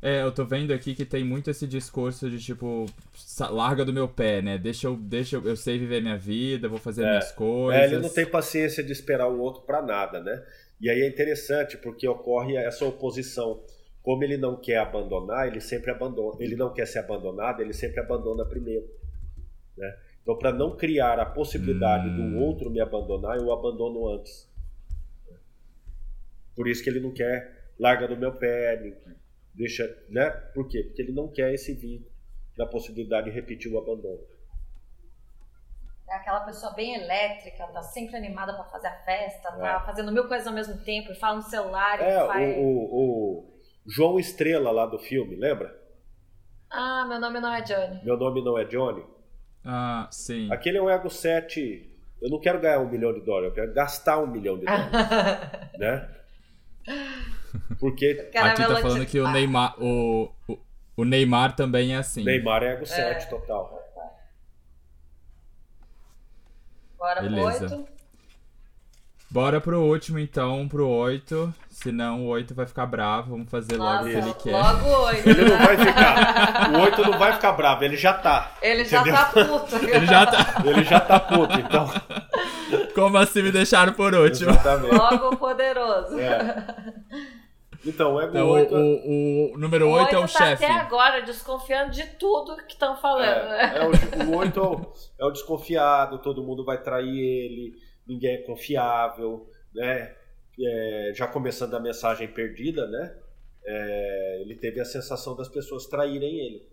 [SPEAKER 1] É, eu tô vendo aqui que tem muito esse discurso de tipo, larga do meu pé, né? Deixa eu, deixa eu, eu sei viver minha vida, vou fazer minhas coisas.
[SPEAKER 3] É, ele não tem paciência de esperar o outro para nada, né? E aí é interessante porque ocorre essa oposição. Como ele não quer abandonar, ele sempre abandona. Ele não quer ser abandonado, ele sempre abandona primeiro. Né? Então, para não criar a possibilidade
[SPEAKER 1] Hum.
[SPEAKER 3] do outro me abandonar, eu abandono antes. Por isso que ele não quer larga do meu pé, me- deixa, né? Por quê? Porque ele não quer esse vínculo da possibilidade de repetir o abandono.
[SPEAKER 2] É aquela pessoa bem elétrica, tá sempre animada pra fazer a festa, tá
[SPEAKER 3] É.
[SPEAKER 2] fazendo mil coisas ao mesmo tempo, fala no celular, e
[SPEAKER 3] É,
[SPEAKER 2] faz...
[SPEAKER 3] o, o- o João Estrela lá do filme, lembra?
[SPEAKER 2] Ah, meu nome não é Johnny.
[SPEAKER 3] Meu nome não é Johnny.
[SPEAKER 1] Ah, sim.
[SPEAKER 3] Aquele é um Ego 7. Eu não quero ganhar um milhão de dólares, eu quero gastar um milhão de dólares, né? Porque
[SPEAKER 1] Aqui tá falando que o Neymar, o, o, o Neymar também é assim.
[SPEAKER 3] Neymar é Ego 7 total.
[SPEAKER 2] Bora
[SPEAKER 1] Beleza.
[SPEAKER 2] oito.
[SPEAKER 1] Bora pro último então, pro 8. Senão o 8 vai ficar bravo. Vamos fazer logo o que ele quer.
[SPEAKER 2] logo oito.
[SPEAKER 3] Ele não vai ficar. O 8 não vai ficar bravo, ele já tá.
[SPEAKER 2] Ele já
[SPEAKER 3] Entendeu?
[SPEAKER 2] tá puto.
[SPEAKER 1] Ele já tá.
[SPEAKER 3] Ele já tá puto, então.
[SPEAKER 1] Como assim me deixaram por último?
[SPEAKER 3] Exatamente.
[SPEAKER 2] Logo poderoso.
[SPEAKER 3] É. Então, o Ego
[SPEAKER 1] Então,
[SPEAKER 3] 8
[SPEAKER 1] o, o, o número 8 é o
[SPEAKER 2] tá
[SPEAKER 1] chefe.
[SPEAKER 2] até agora desconfiando de tudo que estão falando.
[SPEAKER 3] É, é o, o 8 é o, é o desconfiado, todo mundo vai trair ele, ninguém é confiável, né? É, já começando a mensagem perdida, né? É, ele teve a sensação das pessoas traírem ele.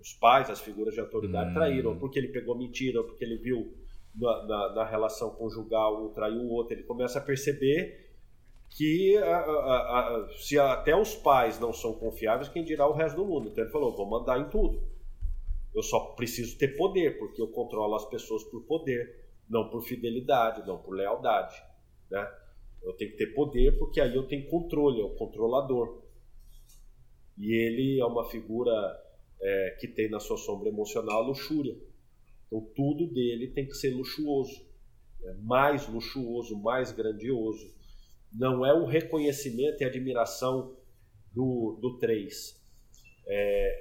[SPEAKER 3] Os pais, as figuras de autoridade
[SPEAKER 1] Hum.
[SPEAKER 3] traíram, porque ele pegou mentira, ou porque ele viu na, na- na relação conjugal um traiu o outro. Ele começa a perceber que a- a- a- se até os pais não são confiáveis, quem dirá o resto do mundo? Então ele falou: vou mandar em tudo. Eu só preciso ter poder, porque eu controlo as pessoas por poder, não por fidelidade, não por lealdade. Né? Eu tenho que ter poder, porque aí eu tenho controle, é o controlador. E ele é uma figura é, que tem na sua sombra emocional a luxúria. Então tudo dele tem que ser luxuoso. né? Mais luxuoso, mais grandioso. Não é o reconhecimento e admiração do, do 3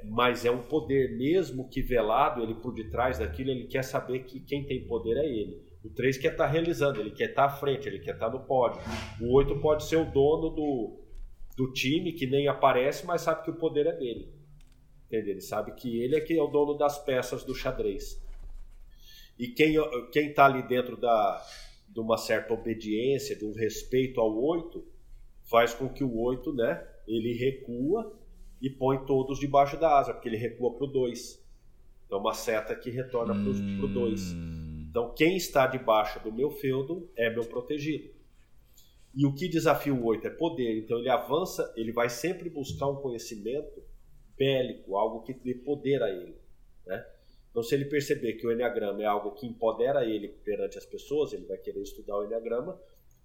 [SPEAKER 3] mas é um poder mesmo que velado, ele por detrás daquilo, ele quer saber que quem tem poder é ele. O 3 quer estar realizando, ele quer estar à frente, ele quer estar no pódio. O 8 pode ser o dono do, do time, que nem aparece, mas sabe que o poder é dele. Entendeu? Ele sabe que ele é que é o dono das peças do xadrez. E quem quem está ali dentro da, de uma certa obediência, de um respeito ao 8, faz com que o 8, né, ele recua e põe todos debaixo da asa, porque ele recua para o 2. Então, uma seta que retorna para o 2.
[SPEAKER 1] Hum,
[SPEAKER 3] Então, quem está debaixo do meu feudo é meu protegido. E o que desafia o 8 é poder. Então, ele avança, ele vai sempre buscar um conhecimento bélico, algo que dê poder a ele. Né? Então, se ele perceber que o Enneagrama é algo que empodera ele perante as pessoas, ele vai querer estudar o Enneagrama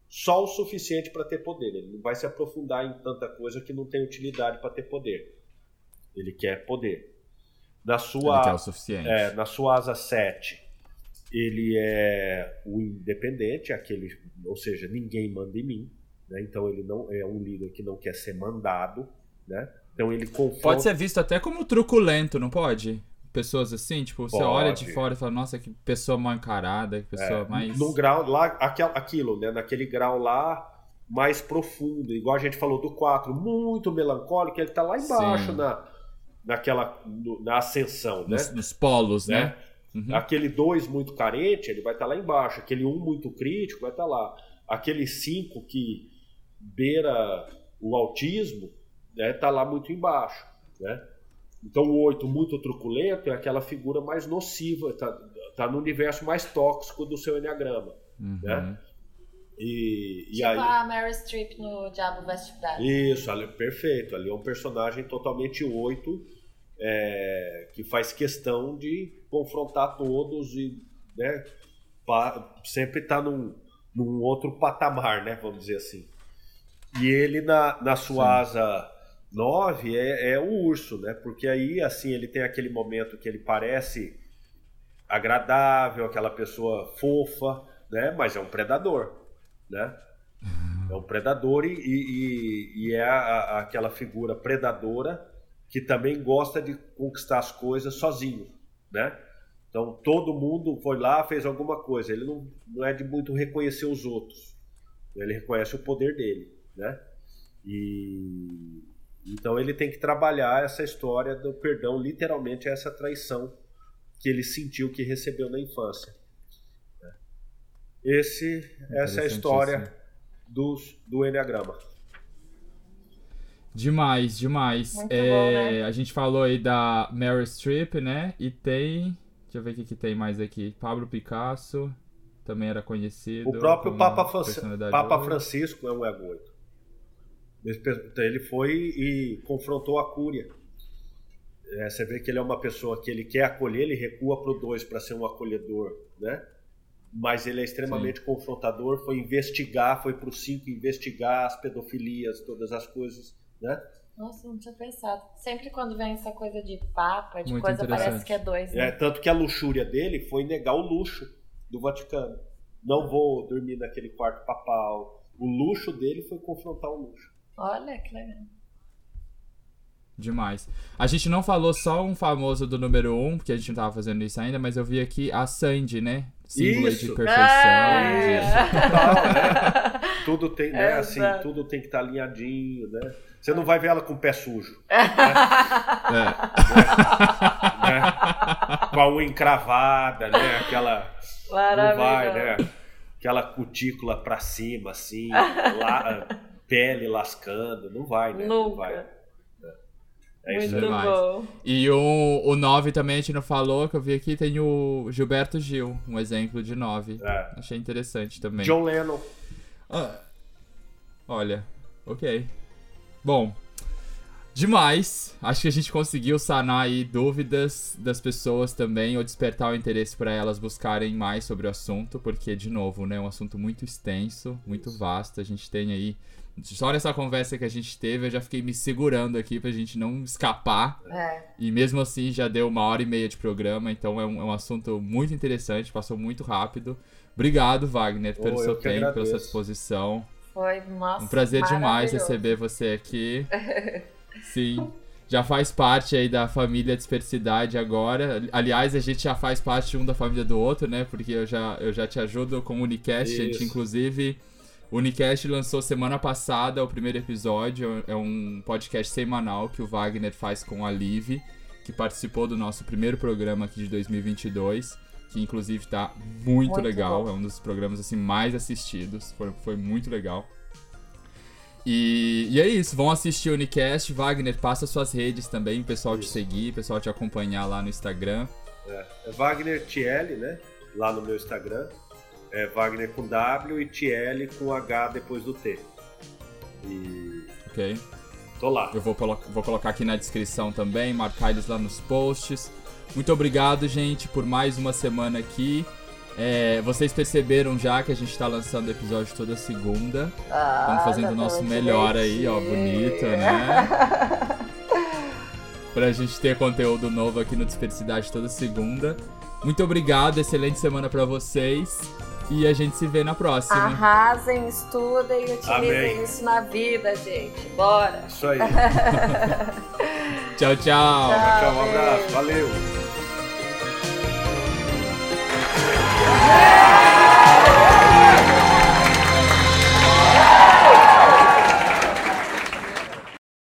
[SPEAKER 3] só o suficiente para ter poder. Ele não vai se aprofundar em tanta coisa que não tem utilidade para ter poder. Ele quer poder. Na sua
[SPEAKER 1] ele quer o suficiente.
[SPEAKER 3] é, na sua asa 7, ele é o independente, aquele, ou seja, ninguém manda em mim. Né? Então ele não é um líder que não quer ser mandado. Né? Então ele confronta.
[SPEAKER 1] Pode ser visto até como truculento, não pode? Pessoas assim, tipo, você
[SPEAKER 3] Pode.
[SPEAKER 1] olha de fora e fala, nossa, que pessoa mal encarada, que pessoa
[SPEAKER 3] É,
[SPEAKER 1] mais.
[SPEAKER 3] num grau lá, aquilo, né? Naquele grau lá mais profundo, igual a gente falou do 4, muito melancólico, ele tá lá embaixo
[SPEAKER 1] Sim.
[SPEAKER 3] na, naquela no- na ascensão, né?
[SPEAKER 1] Nos, nos polos, né?
[SPEAKER 3] né?
[SPEAKER 1] Uhum.
[SPEAKER 3] Aquele 2 muito carente, ele vai estar lá embaixo. Aquele 1 um muito crítico vai estar lá. Aquele 5 que beira o autismo, né, tá lá muito embaixo, né? Então o 8 muito truculento é aquela figura mais nociva, tá, tá no universo mais tóxico do seu enneagrama,
[SPEAKER 1] Uhum.
[SPEAKER 3] né? E, e
[SPEAKER 2] Tipo
[SPEAKER 3] aí
[SPEAKER 2] a Mary Streep no Diabo Veste Prada.
[SPEAKER 3] isso, ali, perfeito. Ali é um personagem totalmente oito, é, que faz questão de confrontar todos e né, pa- sempre está num, num outro patamar, né, vamos dizer assim. E ele, na, na sua asa 9 é, é o urso, né? Porque aí, assim, ele tem aquele momento que ele parece agradável, aquela pessoa fofa, né? Mas é um predador, né? É um predador e, e, e é a, a, aquela figura predadora que também gosta de conquistar as coisas sozinho, né? Então todo mundo foi lá, fez alguma coisa. Ele não, não é de muito reconhecer os outros. Ele reconhece o poder dele, né? E então ele tem que trabalhar essa história do perdão, literalmente essa traição que ele sentiu que recebeu na infância. Esse, essa é a história dos, do Enneagrama.
[SPEAKER 1] Demais, demais. É, bom, né? A gente falou aí da Mary Streep, né? E tem. Deixa eu ver o que, que tem mais aqui. Pablo Picasso também era conhecido.
[SPEAKER 3] O próprio Papa, Papa Francisco é um ego 8. Ele foi e confrontou a Cúria. É, você vê que ele é uma pessoa que ele quer acolher, ele recua para o 2 para ser um acolhedor, né? Mas ele é extremamente Sim. confrontador, foi investigar, foi para o 5 investigar as pedofilias, todas as coisas, né?
[SPEAKER 2] Nossa, não tinha pensado. Sempre quando vem essa coisa de papa, de Muito coisa, parece que é dois. Né?
[SPEAKER 3] É, tanto que a luxúria dele foi negar o luxo do Vaticano. Não vou dormir naquele quarto papal. O luxo dele foi confrontar o luxo.
[SPEAKER 2] Olha que legal.
[SPEAKER 1] Demais. A gente não falou só um famoso do número 1, um, porque a gente não tava fazendo isso ainda, mas eu vi aqui a Sandy, né? Símbolo de perfeição. É.
[SPEAKER 3] Isso, total, né? Tudo tem, né? É, assim, tudo tem que estar tá alinhadinho, né? Você não vai ver ela com o pé sujo. Né? É. né? Com a unha encravada, né? Aquela. Não vai, né? Aquela cutícula pra cima, assim, lá, pele lascando. Não vai, né?
[SPEAKER 2] Nunca.
[SPEAKER 3] Não vai.
[SPEAKER 2] É Muito isso bom.
[SPEAKER 1] E o, o 9 também a gente não falou, que eu vi aqui, tem o Gilberto Gil, um exemplo de 9. É. Achei interessante também.
[SPEAKER 3] John Lennon.
[SPEAKER 1] Ah, olha, ok. Bom, demais. Acho que a gente conseguiu sanar aí dúvidas das pessoas também, ou despertar o interesse para elas buscarem mais sobre o assunto, porque, de novo, né, é um assunto muito extenso, muito vasto. A gente tem aí só nessa conversa que a gente teve, eu já fiquei me segurando aqui pra gente não escapar.
[SPEAKER 2] É.
[SPEAKER 1] E mesmo assim já deu uma hora e meia de programa, então é um, é um assunto muito interessante, passou muito rápido. Obrigado, Wagner, pelo oh, seu tempo, pela sua disposição.
[SPEAKER 2] Foi, nossa.
[SPEAKER 1] Um prazer demais receber você aqui. Sim. Já faz parte aí da família Dispersidade agora. Aliás, a gente já faz parte um da família do outro, né? Porque eu já, eu já te ajudo com o Unicast. Isso. A gente, inclusive, o Unicast lançou semana passada o primeiro episódio. É um podcast semanal que o Wagner faz com a Liv, que participou do nosso primeiro programa aqui de 2022. Que inclusive tá muito, muito legal. Bom. É um dos programas assim mais assistidos. Foi, foi muito legal. E, e, é isso, vão assistir o Unicast. Wagner, passa suas redes também, o pessoal isso. te seguir, o pessoal te acompanhar lá no Instagram.
[SPEAKER 3] É, é Wagner TL, né? Lá no meu Instagram é Wagner com W e TL com H depois do T. E.
[SPEAKER 1] Ok.
[SPEAKER 3] Tô lá.
[SPEAKER 1] Eu vou, vou colocar aqui na descrição também, marcar eles lá nos posts. Muito obrigado, gente, por mais uma semana aqui. É, vocês perceberam já que a gente tá lançando episódio toda segunda. Ah, Estamos fazendo o nosso melhor aí, ó, bonito, né? pra gente ter conteúdo novo aqui no Dispersidade toda segunda. Muito obrigado, excelente semana para vocês. E a gente se vê na próxima.
[SPEAKER 2] Arrasem, estudem e utilizem Amém. isso na vida, gente. Bora.
[SPEAKER 3] Isso aí.
[SPEAKER 1] tchau, tchau. Tchau,
[SPEAKER 3] tchau. Um abraço. Valeu.